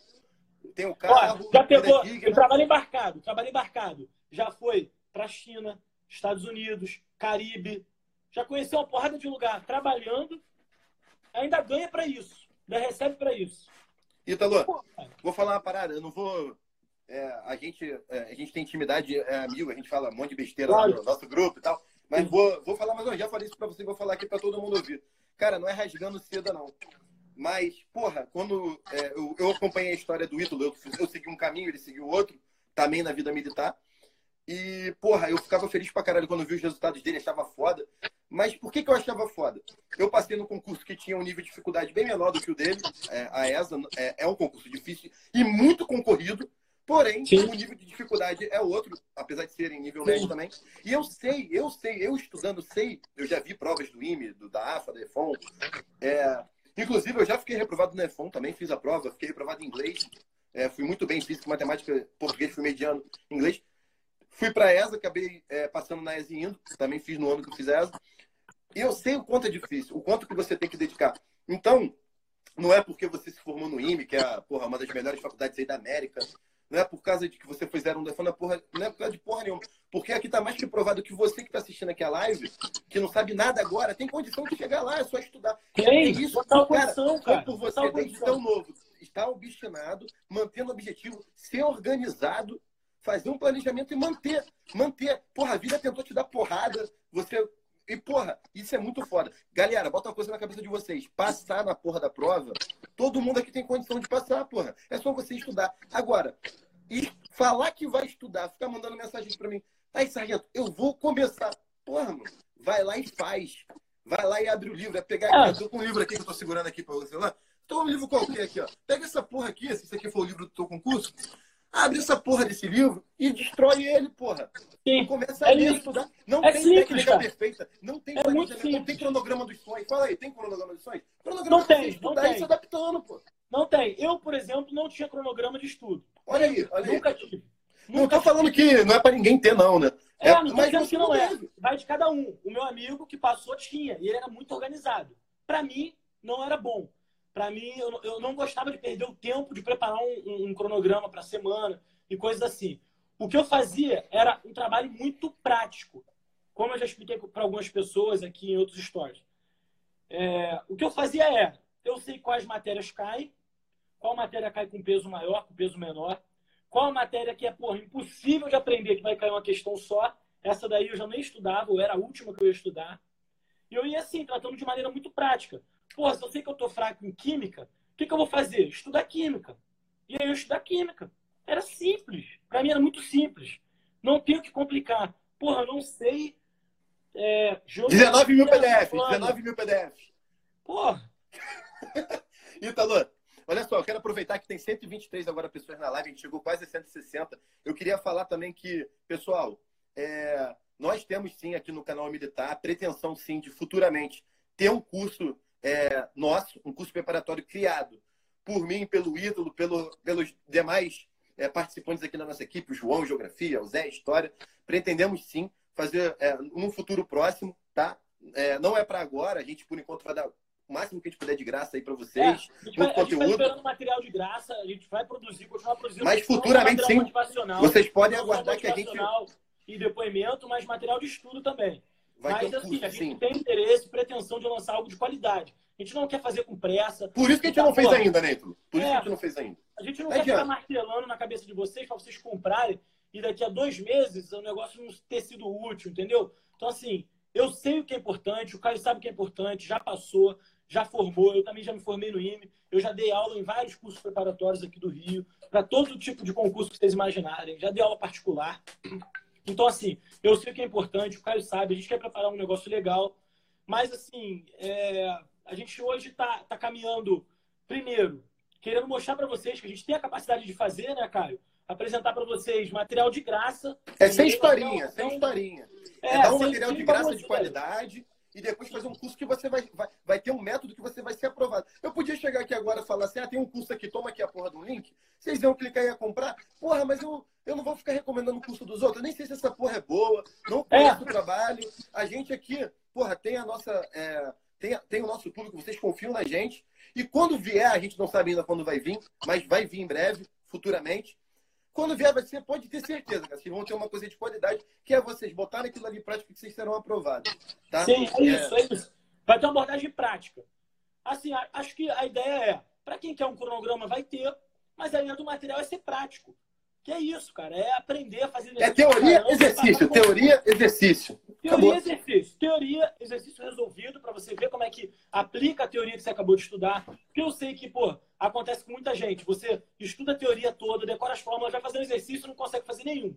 tem o carro, Ó, já pegou. é Ele digno. trabalha embarcado. Trabalha embarcado. Já foi pra China, Estados Unidos, Caribe. Já conheceu uma porrada de lugar trabalhando. Ainda ganha pra isso. Ainda recebe pra isso. Ítalo, vou falar uma parada, eu não vou. É, a, gente, é, a gente tem intimidade, é amigo, a gente fala um monte de besteira Claro. no nosso grupo e tal. Mas vou, vou falar, mas eu já falei isso pra você, vou falar aqui pra todo mundo ouvir. Cara, não é rasgando seda, não. Mas, porra, quando é, eu, eu acompanhei a história do Ítalo, eu, eu segui um caminho, ele seguiu outro, também na vida militar. E, porra, eu ficava feliz pra caralho quando vi os resultados dele, achava foda. Mas por que, que eu achava foda? Eu passei no concurso que tinha um nível de dificuldade bem menor do que o dele. É, a ESA é, é um concurso difícil e muito concorrido. Porém, Sim. o nível de dificuldade é outro, apesar de serem nível Sim. médio também. E eu sei, eu sei, eu estudando sei, eu já vi provas do IME, do, da AFA, da EFON. É, inclusive, eu já fiquei reprovado na EFON, também fiz a prova, fiquei reprovado em inglês. É, fui muito bem em física, matemática, português, fui mediano, inglês. Fui para a ESA, acabei é, passando na ESA e indo, também fiz no ano que eu fiz a ESA. E eu sei o quanto é difícil, o quanto que você tem que dedicar. Então, não é porque você se formou no IME, que é porra, uma das melhores faculdades aí da América, não é por causa de que você foi 01 defona porra, não é por causa de porra nenhuma. Porque aqui tá mais que provado que você que tá assistindo aqui a live, que não sabe nada agora, tem condição de chegar lá, é só estudar. Tem, É isso, total cara, condição, Foi cara. por você Total desde tão novo, estar obstinado, mantendo o objetivo, ser organizado, fazer um planejamento e manter. Manter. Porra, a vida tentou te dar porrada, você. E, porra, isso é muito foda. Galera, bota uma coisa na cabeça de vocês. Passar na porra da prova, todo mundo aqui tem condição de passar, porra. É só você estudar. Agora, e falar que vai estudar, ficar mandando mensagem pra mim. Aí, sargento, eu vou começar. Porra, mano, vai lá e faz. Vai lá e abre o livro. É pegar aqui, É. eu tô com um livro aqui que eu tô segurando aqui pra você lá. Tô um livro qualquer aqui, ó. Pega essa porra aqui, se isso aqui for o livro do teu concurso. Abre essa porra desse livro e destrói ele, porra. Sim. Começa a É ler, isso. estudar. Não É tem simples, técnica cara. perfeita. Não tem É muito planejamento, não tem simples. cronograma dos sonhos. Fala aí, tem cronograma dos sonhos? Cronograma Não é tem, não tem. se adaptando, pô. Não tem. Eu, por exemplo, não tinha cronograma de estudo. Olha aí, olha aí. Nunca tive. Não Nunca tô falando que não é pra ninguém ter, não, né? É, não tô mas dizendo que não é. teve. Vai de cada um. O meu amigo que passou tinha, e ele era muito organizado. Pra mim, não era bom. Pra mim, eu, eu não gostava de perder o tempo de preparar um, um- um cronograma pra semana e coisas assim. O que eu fazia era um trabalho muito prático. Como eu já expliquei para algumas pessoas aqui em outros stories. É, o que eu fazia era, eu sei quais matérias caem, qual matéria cai com peso maior, com peso menor, qual matéria que é, porra, impossível de aprender, que vai cair uma questão só. Essa daí eu já nem estudava, ou era a última que eu ia estudar. E eu ia assim, tratando de maneira muito prática. Porra, se eu sei que eu tô fraco em química, o que, que eu vou fazer? Estudar química. E aí eu estudar química. Era simples. Pra mim era muito simples. Não tenho que complicar. Porra, eu não sei. É, geografia 19 mil PDFs, plana. 19 mil PDFs. Porra, Ítalo, olha só, eu quero aproveitar que tem 123 agora pessoas na live, a gente chegou quase a 160. Eu queria falar também que, pessoal, é, nós temos sim aqui no canal Militar a pretensão sim de futuramente ter um curso é, nosso, um curso preparatório criado por mim, pelo Ítalo, pelo, pelos demais é, participantes aqui da nossa equipe, o João, Geografia, o Zé, História. Pretendemos sim fazer é, num futuro próximo, tá? É, não é para agora, a gente por enquanto vai dar o máximo que a gente puder de graça aí para É, vocês. a gente vai, muito a gente conteúdo. liberando material de graça, a gente vai produzir, continuar produzindo. Mas futuramente, sim, Vocês podem aguardar que a gente E depoimento, mas material de estudo também. Vai mas um assim, curso, a gente sim. tem interesse, pretensão de lançar algo de qualidade. A gente não quer fazer com pressa. Por isso que a gente não fez ainda, né, Ítalo? Por isso É. que a gente não fez ainda. A gente não Não quer ficar martelando na cabeça de vocês para vocês comprarem e daqui a dois meses o negócio não ter sido útil, entendeu? Então, assim, eu sei o que é importante, o Caio sabe o que é importante, já passou, já formou, eu também já me formei no IME, eu já dei aula em vários cursos preparatórios aqui do Rio, para todo tipo de concurso que vocês imaginarem, já dei aula particular. Então, assim, eu sei o que é importante, o Caio sabe, a gente quer preparar um negócio legal, mas, assim, é, a gente hoje está tá caminhando, primeiro, querendo mostrar para vocês que a gente tem a capacidade de fazer, né, Caio? Apresentar para vocês material de graça. É sem historinha, não- sem historinha. É, É, dar um material de graça de qualidade e depois fazer um curso que você vai, vai, vai ter um método que você vai ser aprovado. Eu podia chegar aqui agora e falar assim: ah, tem um curso aqui, toma aqui a porra do link. Vocês iam clicar e ia comprar. Porra, mas eu, eu não vou ficar recomendando o curso dos outros. Eu nem sei se essa porra é boa, não conheço o trabalho. A gente aqui, porra, tem a nossa. é, tem, tem o nosso público, vocês confiam na gente. E quando vier, a gente não sabe ainda quando vai vir, mas vai vir em breve, futuramente. Quando vier, você pode ter certeza, cara, que vão ter uma coisa de qualidade, que é vocês botarem aquilo ali em prática que vocês serão aprovados. Tá? Sim, é É, isso, é isso. Vai ter uma abordagem prática. Assim, acho que a ideia é, para quem quer um cronograma, vai ter, mas a ideia do material é ser prático. Que é isso, cara, é aprender a fazer É teoria, Caramba, exercício. passar por- Teoria, exercício. Teoria, Acabou. exercício. Teoria, exercício resolvido para você ver como é que aplica a teoria que você acabou de estudar. Porque eu sei que, pô, acontece com muita gente. Você estuda a teoria toda, decora as fórmulas, vai fazer um exercício e não consegue fazer nenhum.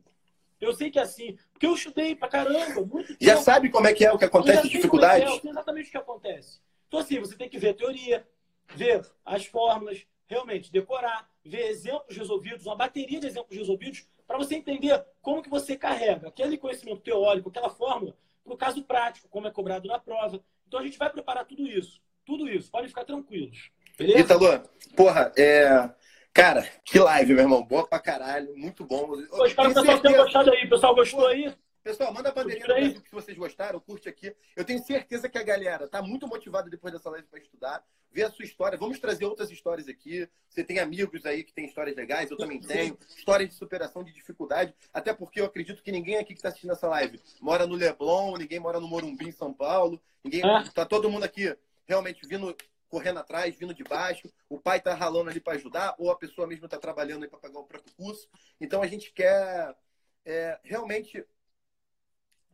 Eu sei que é assim. Porque eu estudei pra caramba, muito Já tempo. sabe como é que é o que já acontece, sei dificuldades? é é, eu sei exatamente o que acontece. Então, assim, você tem que ver a teoria, ver as fórmulas, realmente decorar, ver exemplos resolvidos, uma bateria de exemplos resolvidos, para você entender como que você carrega aquele conhecimento teórico, aquela fórmula, para o caso prático, como é cobrado na prova. Então, a gente vai preparar tudo isso. Tudo isso. Podem ficar tranquilos. Beleza? Ítalo, porra, é. Cara, que live, meu irmão. Boa pra caralho. Muito bom. Espero que o pessoal tenha gostado aí. O pessoal gostou aí? Pessoal, manda a bandeirinha do aí. Brasil que se vocês gostaram, curte aqui. Eu tenho certeza que a galera tá muito motivada depois dessa live para estudar, ver a sua história. Vamos trazer outras histórias aqui. Você tem amigos aí que têm histórias legais, eu também tenho. Histórias de superação de dificuldade. Até porque eu acredito que ninguém aqui que está assistindo essa live mora no Leblon, ninguém mora no Morumbi, em São Paulo. Ninguém. É. Tá todo mundo aqui realmente vindo correndo atrás, vindo de baixo, o pai tá ralando ali para ajudar, ou a pessoa mesmo tá trabalhando aí para pagar o próprio curso. Então a gente quer é, realmente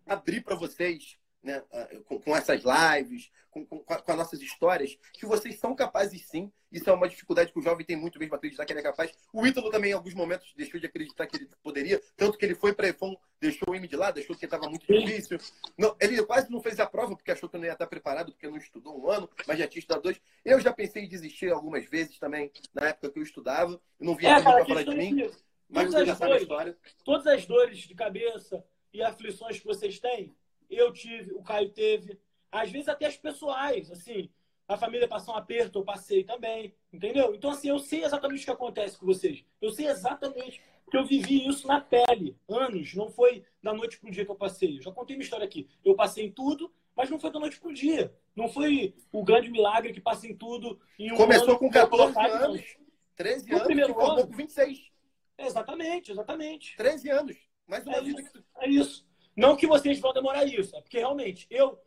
abrir para vocês, né, com, com essas lives, com, com, com as nossas histórias, que vocês são capazes sim. Isso é uma dificuldade que o jovem tem muito mesmo acreditar que ele é capaz. O Ítalo também, em alguns momentos, deixou de acreditar que ele poderia, tanto que ele foi para EFON, deixou o IME de lado, achou que estava muito difícil. Não, ele quase não fez a prova porque achou que não ia estar preparado, porque não estudou um ano, mas já tinha estudado dois. Eu já pensei em desistir algumas vezes também, na época que eu estudava. Eu não via É, ninguém para falar de mim. que todas as, dores, todas as dores de cabeça e aflições que vocês têm, eu tive, o Caio teve. Às vezes até as pessoais, assim, a família passou um aperto, eu passei também, entendeu? Então, assim, eu sei exatamente o que acontece com vocês. Eu sei exatamente que eu vivi isso na pele, anos. Não foi da noite para o dia que eu passei. Eu já contei minha história aqui. Eu passei em tudo, mas não foi da noite para o dia. Não foi o grande milagre que passa em tudo. Em um Começou com 14 anos, 13 anos, primeiro e formou com 26. Exatamente, exatamente. 13 anos. Mais uma é vida. Isso, é isso. Não que vocês vão demorar isso, é porque realmente eu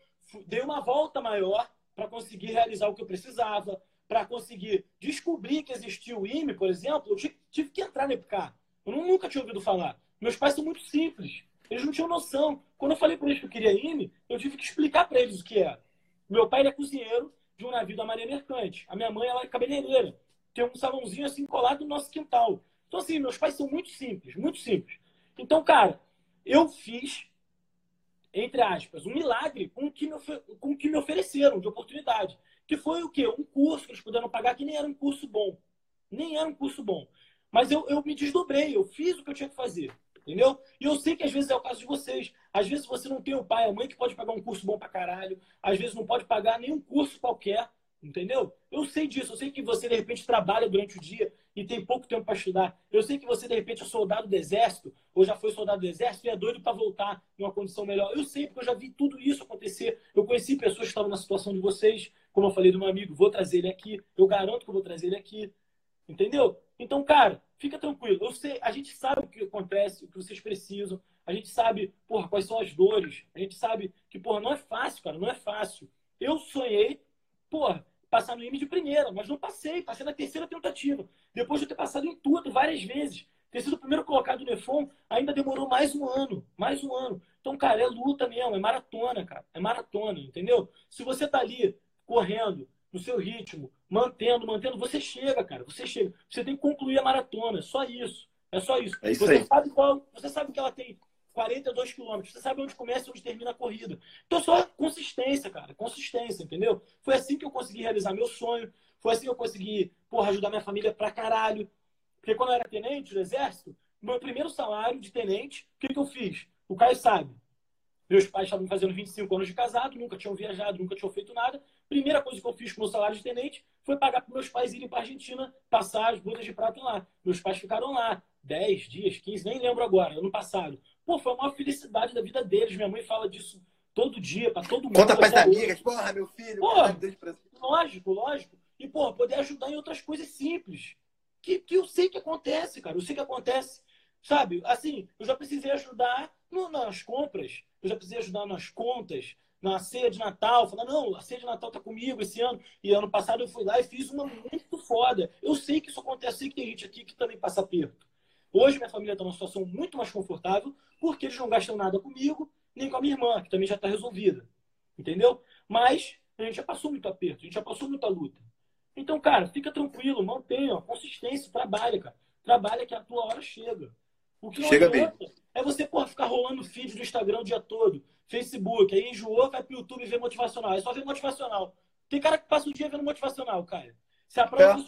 dei uma volta maior para conseguir realizar o que eu precisava, para conseguir descobrir que existia o IME, por exemplo, eu tive que entrar no EPK. Eu nunca tinha ouvido falar. Meus pais são muito simples. Eles não tinham noção. Quando eu falei para eles que eu queria IME, eu tive que explicar para eles o que é. Meu pai é cozinheiro de um navio da Marinha Mercante. A minha mãe ela é cabeleireira. Tem um salãozinho assim colado no nosso quintal. Então, assim, meus pais são muito simples, muito simples. Então, cara, eu fiz entre aspas, um milagre com o que me, com o que me ofereceram de oportunidade. Que foi o quê? Um curso que eles puderam pagar que nem era um curso bom. Nem era um curso bom. Mas eu, eu me desdobrei, eu fiz o que eu tinha que fazer. Entendeu? E eu sei que às vezes é o caso de vocês. Às vezes você não tem o pai, a mãe que pode pagar um curso bom pra caralho. Às vezes não pode pagar nenhum curso qualquer. Entendeu? Eu sei disso. Eu sei que você, de repente, trabalha durante o dia e tem pouco tempo para estudar. Eu sei que você, de repente, é soldado do exército, ou já foi soldado do exército e é doido para voltar em uma condição melhor. Eu sei, porque eu já vi tudo isso acontecer. Eu conheci pessoas que estavam na situação de vocês, como eu falei do meu amigo, vou trazer ele aqui. Eu garanto que eu vou trazer ele aqui. Entendeu? Então, cara, fica tranquilo. Eu sei, a gente sabe o que acontece, o que vocês precisam. A gente sabe, porra, quais são as dores. A gente sabe que, porra, não é fácil, cara, não é fácil. Eu sonhei, porra, passar no IME de primeira, mas não passei, passei na terceira tentativa. Depois de ter passado em tudo várias vezes. Ter sido o primeiro colocado no Nefon ainda demorou mais um ano, mais um ano. Então, cara, é luta mesmo, é maratona, cara. É maratona, entendeu? Se você tá ali correndo no seu ritmo, mantendo, mantendo, você chega, cara. Você chega. Você tem que concluir a maratona, é só isso. É só isso. É isso você aí. sabe qual, você sabe que ela tem 42 quilômetros. Você sabe onde começa e onde termina a corrida. Então, só consistência, cara. Consistência, entendeu? Foi assim que eu consegui realizar meu sonho. Foi assim que eu consegui, porra, ajudar minha família pra caralho. Porque quando eu era tenente do exército, meu primeiro salário de tenente, o que, que eu fiz? O Caio sabe. Meus pais estavam fazendo 25 anos de casado, nunca tinham viajado, nunca tinham feito nada. Primeira coisa que eu fiz com o meu salário de tenente foi pagar para meus pais irem para Argentina passar as bodas de prata lá. Meus pais ficaram lá 10 dias, 15, nem lembro agora, ano passado. Pô, foi uma felicidade da vida deles. Minha mãe fala disso todo dia, para todo mundo. Conta para as amigas, porra, meu filho. Porra, lógico, lógico. E, porra, poder ajudar em outras coisas simples. Que, que eu sei que acontece, cara. Eu sei que acontece. Sabe? Assim, eu já precisei ajudar no, nas compras. Eu já precisei ajudar nas contas na ceia de Natal, falando, não, a ceia de Natal tá comigo esse ano. E ano passado eu fui lá e fiz uma muito foda. Eu sei que isso acontece, eu sei que tem gente aqui que também passa perto. Hoje minha família está numa situação muito mais confortável, porque eles não gastam nada comigo, nem com a minha irmã, que também já está resolvida. Entendeu? Mas a gente já passou muito aperto, a gente já passou muita luta. Então, cara, fica tranquilo, mantenha, consistência, trabalha, cara. Trabalha que a tua hora chega. O que chega bem. é você, porra, ficar rolando feed do Instagram o dia todo, Facebook, aí enjoou, vai pro YouTube ver motivacional. É só ver motivacional. Tem cara que passa o dia vendo motivacional, cara. Se a prova é.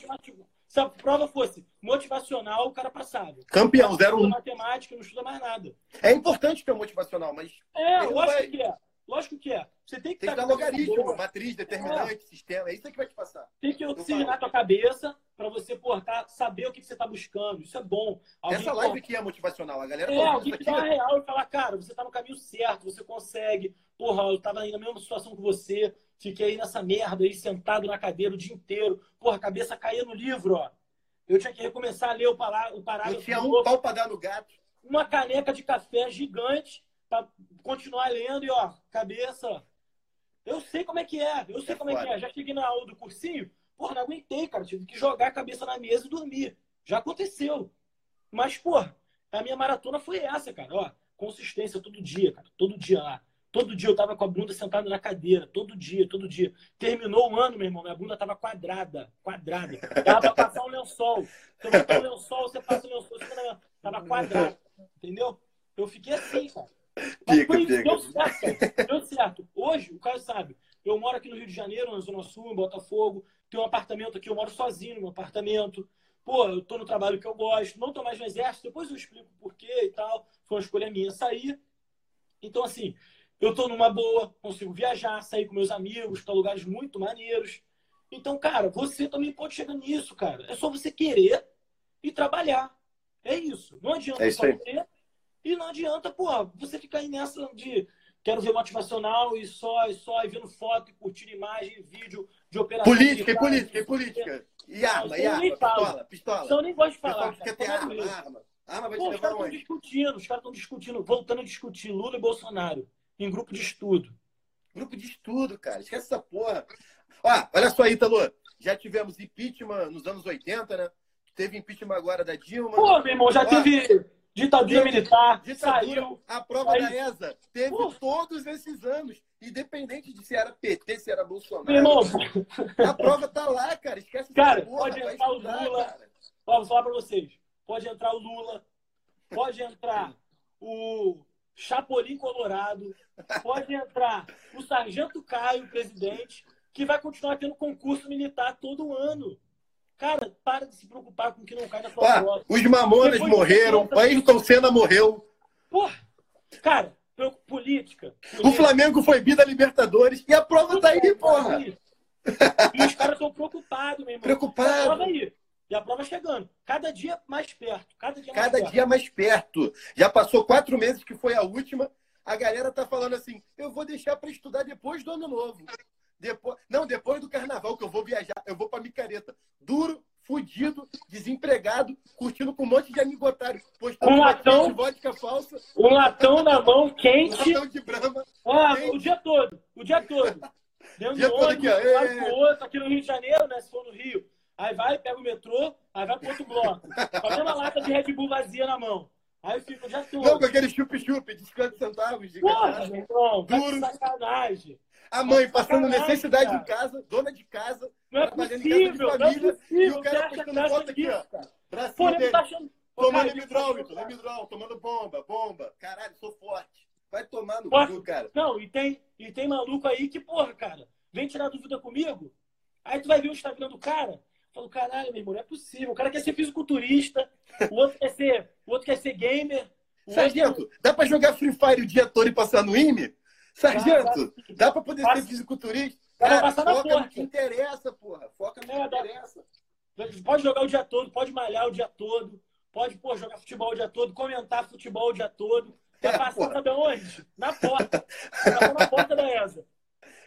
Se a prova fosse motivacional, o cara passava. Campeão, 0 um. matemática, não estuda mais nada. É importante ter motivacional, mas. É, lógico vai... que é. Lógico que é. Você tem que tem que dar logaritmo, matriz, determinante, é. sistema. É isso que vai te passar. Tem que oxigenar a tua cabeça para você portar, saber o que, você está buscando. Isso é bom. Alguém, Essa live aqui é motivacional. A galera é, alguém que dá uma real e falar, cara, você está no caminho certo, você consegue. Porra, eu estava na mesma situação que você. Fiquei aí nessa merda aí, sentado na cadeira o dia inteiro. Porra, a cabeça caía no livro, ó. Eu tinha que recomeçar a ler o, parágrafo. Eu tinha um pau para dar no gato. Uma caneca de café gigante para continuar lendo e, ó, cabeça. Eu sei como é que é. Eu sei é como foda. é que é. Já cheguei na aula do cursinho, porra, não aguentei, cara. Tive que jogar a cabeça na mesa e dormir. Já aconteceu. Mas, porra, a minha maratona foi essa, cara. Ó, consistência todo dia, cara. Todo dia lá. Todo dia eu tava com a bunda sentada na cadeira. Todo dia, todo dia. Terminou o ano, meu irmão. Minha bunda tava quadrada. Quadrada. Dava pra passar um lençol. Você botou um lençol, você passa o lençol. Você tava quadrada. Entendeu? Eu fiquei assim, cara. Mas deu certo, Deu certo. Hoje, o cara sabe. Eu moro aqui no Rio de Janeiro, na Zona Sul, em Botafogo. Tenho um apartamento aqui, eu moro sozinho no meu apartamento. pô, eu tô no trabalho que eu gosto, não tô mais no exército, depois eu explico por quê e tal. Foi uma escolha minha sair. Então, assim, eu tô numa boa, consigo viajar, sair com meus amigos para lugares muito maneiros. Então, cara, você também pode chegar nisso, cara. É só você querer e trabalhar. É isso. Não adianta é só querer e não adianta, porra, você ficar aí nessa de quero ver motivacional e só, e só, e vendo foto, e curtindo imagem, vídeo de operação. Política, e política, e política. E arma, e arma, pistola, pistola. Então, eu nem gosto de falar. Quer ter arma, arma. Arma vai Pô, te os caras estão discutindo, os caras estão discutindo, voltando a discutir Lula e Bolsonaro em grupo de estudo. Grupo de estudo, cara. Esquece essa porra. Ó, olha só, Ítalo. Já tivemos impeachment nos anos 80, né? Teve impeachment agora da Dilma. Pô, meu irmão, já Ó, teve ditadura militar, Ditadura, saiu. a prova Aí- da ESA teve Pô. todos esses anos, independente de se era PT, se era Bolsonaro. Meu irmão, A prova tá lá, cara. Esquece Cara, essa porra, pode entrar o estudar, Lula. cara. ó, vou falar pra vocês. Pode entrar o Lula, pode entrar o Chapolin Colorado, pode entrar o Sargento Caio, presidente, que vai continuar tendo concurso militar todo ano. Cara, para de se preocupar com o que não cai na Ó, prova. os Mamonas Depois morreram, o Ayrton Senna morreu, Porra! Cara, pro- política. o política Flamengo foi bi da Libertadores e a prova tá aí, porra. E os caras estão preocupados, meu irmão. Preocupado. A prova aí. E a prova chegando. Cada dia mais perto. Cada dia mais Cada perto. dia mais perto. Já passou quatro meses que foi a última. A galera tá falando assim: eu vou deixar para estudar depois do ano novo. Depois, não, depois do carnaval, que eu vou viajar, eu vou pra micareta. Duro, fudido, desempregado, curtindo com um monte de amigo otário, postando Com latão. vodka falsa, Um latão na mão, um quente. latão de brama. Ó, Quente. o dia todo. O dia todo. Dentro Dia do ônibus, aqui, ó. pro outro, aqui no Rio de Janeiro, né? Se for no Rio. Aí vai, pega o metrô, aí vai pro outro bloco. Com a mesma lata de Red Bull vazia na mão. Aí fica o dia todo. Não, com aquele chup-chup de 50 centavos de Porra, meu irmão, tá Duro. sacanagem. A mãe passando Sacanagem, necessidade cara. em casa, dona de casa, Não é trabalhando em casa de possível, é família, possível. e o cara postando foto aqui, ó. Pô, bracinho ele dele. tá achando. Tomando isso- Vitor. Limidrol, tomando bomba, bomba. Caralho, sou forte. Vai tomar no cu, cara. Não, e tem, e tem maluco aí que, porra, cara, vem tirar dúvida comigo. Aí tu vai ver o Instagram do cara. Fala, caralho, meu irmão, não é possível. O cara quer ser fisiculturista, o outro quer ser, o outro quer ser gamer. O outro... Sargento, dá pra jogar Free Fire o dia todo e passar no IME? Sargento, dá pra poder Passa. ser fisiculturista? Cara, na foca no porta. que interessa, porra. Foca no que É, dá- interessa. Pode jogar o dia todo, pode malhar o dia todo, pode pô, jogar futebol o dia todo, comentar futebol o dia todo. Vai É, passar, porra. sabe aonde? Na porta. Na porta da ESA.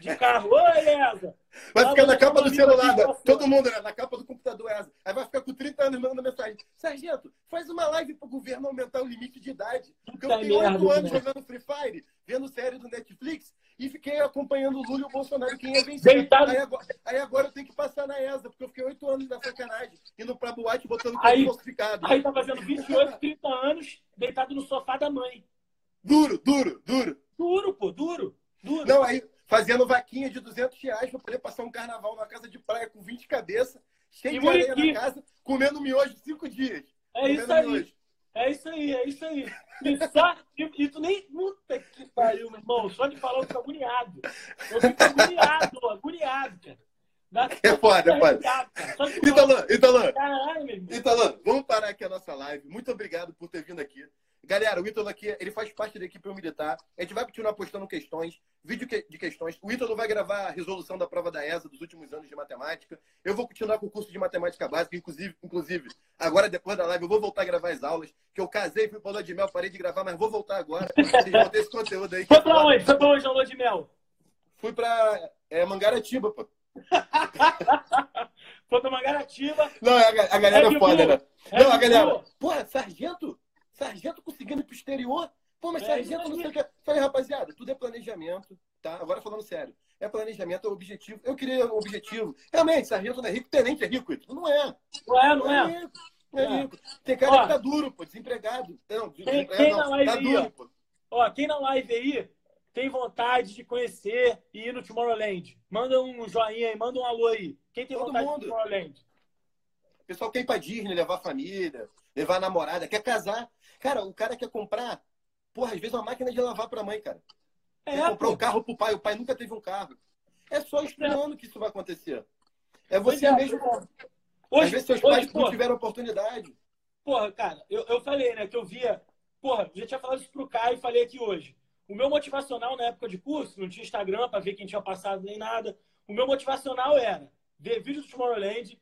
De carro. Oi, ESA. Vai ficar na capa do celular, né? todo mundo, né? Na capa do computador essa. Aí vai ficar com 30 anos mandando mensagem. Sargento, faz uma live pro governo aumentar o limite de idade. Porque eu merda, oito anos né? jogando Free Fire, vendo série do Netflix e fiquei acompanhando o Lula e o Bolsonaro quem ia vencer. Aí agora, aí agora eu tenho que passar na ESA, porque eu fiquei oito anos na sacanagem, indo pra boate botando Aí- falsificado. Aí tá fazendo 28, 30 anos, deitado no sofá da mãe. Duro, duro, duro. Duro, pô, duro. Duro. Não, aí fazendo vaquinha de 200 reais pra poder passar um carnaval na casa de praia com 20 cabeças, cheio E de areia na casa, comendo miojo cinco dias. é isso aí. miojo. É isso aí, é isso aí. E, só, e, tu nem. Puta que pariu, meu irmão. Só de falar eu fico agoniado. Eu fico agoniado, agoniado, cara. Dá- É foda, é foda. Italan, Italan, Caralho, meu irmão. Italan, vamos parar aqui a nossa live. Muito obrigado por ter vindo aqui. Galera, o Ítalo aqui, ele faz parte da equipe militar. A gente vai continuar postando questões, vídeo de questões. O Ítalo vai gravar a resolução da prova da ESA dos últimos anos de matemática. Eu vou continuar com o curso de matemática básica, inclusive, inclusive agora depois da live eu vou voltar a gravar as aulas, que eu casei, fui pra lua de mel, parei de gravar, mas vou voltar agora. Vocês vão ter esse conteúdo aí. Foi é pra onde? Foi pra onde na lua de mel? Fui pra é, Mangaratiba, pô. Foi pra Mangaratiba. Não, a, ga- a galera É é foda, né? É Não, a de galera, porra, sargento? Sargento conseguindo ir pro exterior? Pô, mas É, sargento não sei o que. Falei, rapaziada, tudo é planejamento, tá? Agora falando sério. É planejamento, é objetivo. Eu queria um objetivo. Realmente, sargento não é rico, tenente é rico. Não é. Não é, não é? rico. Não é É. rico. Tem cara Ó. que tá duro, pô, desempregado. Não, Quem- desempregado quem não, na live tá aí, duro, pô. Ó, quem na live aí tem vontade de conhecer e ir no Tomorrowland? Manda um joinha aí, manda um alô aí. Quem tem Todo vontade mundo. de ir no Tomorrowland? O pessoal quer ir pra Disney, levar a família, levar a namorada, quer casar. Cara, o cara quer comprar, porra, às vezes uma máquina de lavar pra mãe, cara. É, Quer comprar pô. um carro pro pai, o pai nunca teve um carro. É só estudando que isso vai acontecer. É você é, mesmo. Hoje, Às vezes seus hoje, pais não tiveram oportunidade. Porra, cara, eu, eu falei, né, que eu via. Porra, já tinha falado isso pro Caio e falei aqui hoje. O meu motivacional na época de curso, não tinha Instagram para ver quem tinha passado nem nada. O meu motivacional era ver vídeo do Tomorrowland,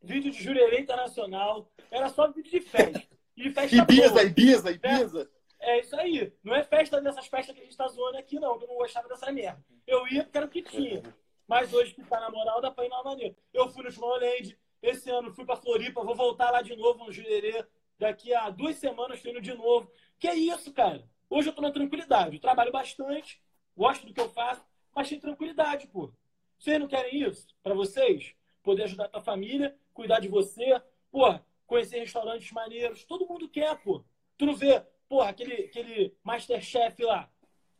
vídeo de Jurerê Internacional, era só vídeo de festa. E festa Ibiza, boa. Ibiza, Ibiza. É, é isso aí. Não é festa dessas festas que a gente tá zoando aqui, não, que eu não gostava dessa merda. Eu ia porque era o que tinha. Mas hoje que tá na moral, dá pra ir na maneira. Eu fui no Tomorrowland, esse ano fui pra Floripa, vou voltar lá de novo no Jurerê. Daqui a duas semanas estou indo de novo. Que é isso, cara? Hoje eu tô na tranquilidade. Eu trabalho bastante, gosto do que eu faço, mas tem tranquilidade, pô. Vocês não querem isso para vocês? Poder ajudar a tua família, cuidar de você, pô, conhecer restaurantes maneiros. Todo mundo quer, pô. Tu não vê, pô, aquele, aquele Masterchef lá.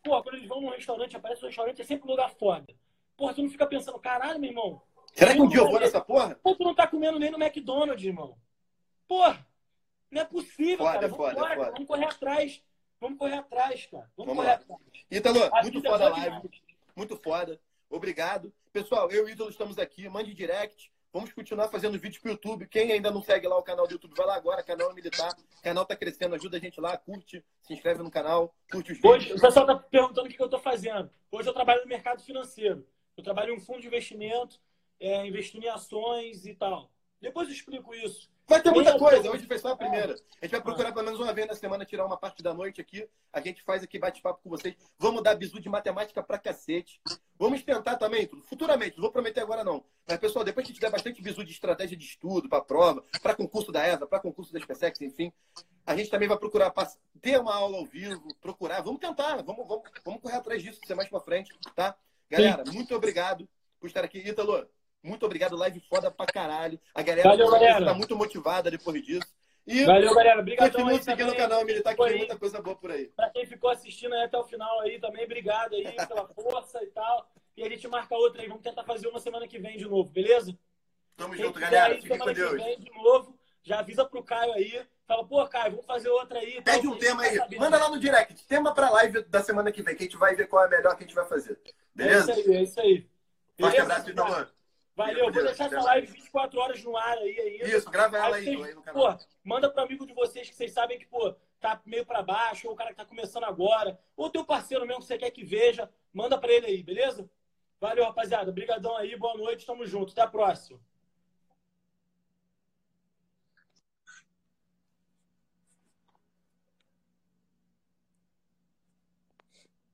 Pô, quando eles vão num restaurante, aparece um restaurante, é sempre um lugar foda. Pô, tu não fica pensando, caralho, meu irmão. Será que um dia eu vou nessa porra? Pô, tu não tá comendo nem no McDonald's, irmão. Porra, não é possível, foda, cara. Vamos, foda, foda. vamos correr atrás. Vamos correr atrás, cara. Vamos, vamos correr lá. atrás. Ítalo, muito foda a live. Muito foda. Obrigado. Pessoal, eu e o Ítalo estamos aqui. Mande direct. Vamos continuar fazendo vídeos pro YouTube. Quem ainda não segue lá o canal do YouTube, vai lá agora, canal Militar. O canal tá crescendo, ajuda a gente lá, curte, se inscreve no canal, curte os Hoje, vídeos. O pessoal tá perguntando o que eu tô fazendo. Hoje eu trabalho no mercado financeiro. Eu trabalho em um fundo de investimento, é, investindo em ações e tal. Depois eu explico isso. Vai ter muita coisa. Hoje foi só a primeira. A gente vai procurar pelo menos uma vez na semana tirar uma parte da noite aqui. A gente faz aqui bate-papo com vocês. Vamos dar bisu de matemática pra cacete. Vamos tentar também, futuramente. Não vou prometer agora não. Mas, pessoal, depois que a gente der bastante bisu de estratégia de estudo, para prova, para concurso da ESA, para concurso da SpaceX, enfim, a gente também vai procurar ter uma aula ao vivo, procurar. Vamos tentar. Vamos, vamos, vamos correr atrás disso, ser mais pra frente, tá? Galera, muito obrigado por estar aqui. Ítalo, muito obrigado, live foda pra caralho. A galera, Valeu, galera. tá muito motivada depois disso. E Valeu, galera. Obrigado. Continue seguindo o canal Militar, que tem muita coisa boa por aí. Pra quem ficou assistindo aí até o final aí também, obrigado aí pela força e tal. E a gente marca outra aí. Vamos tentar fazer uma semana que vem de novo, beleza? Tamo quem junto, galera. Aí, Fique com Deus. Que vem de novo, já avisa pro Caio aí. Fala, pô, Caio, vamos fazer outra aí. Pede um tema aí. Manda lá no direct. Tema pra live da semana que vem, que a gente vai ver qual é a melhor que a gente vai fazer. Beleza? É isso aí, é isso aí. Forte abraço, então, mano. Valeu, vou deixar essa live 24 horas no ar aí ainda. Isso, grava ela aí, aí, no canal. Pô, manda pro amigo de vocês que vocês sabem que, pô, tá meio para baixo, ou o cara que tá começando agora, ou teu parceiro mesmo que você quer que veja, manda para ele aí, beleza? Valeu, rapaziada. Obrigadão aí, boa noite, tamo junto. Até a próxima.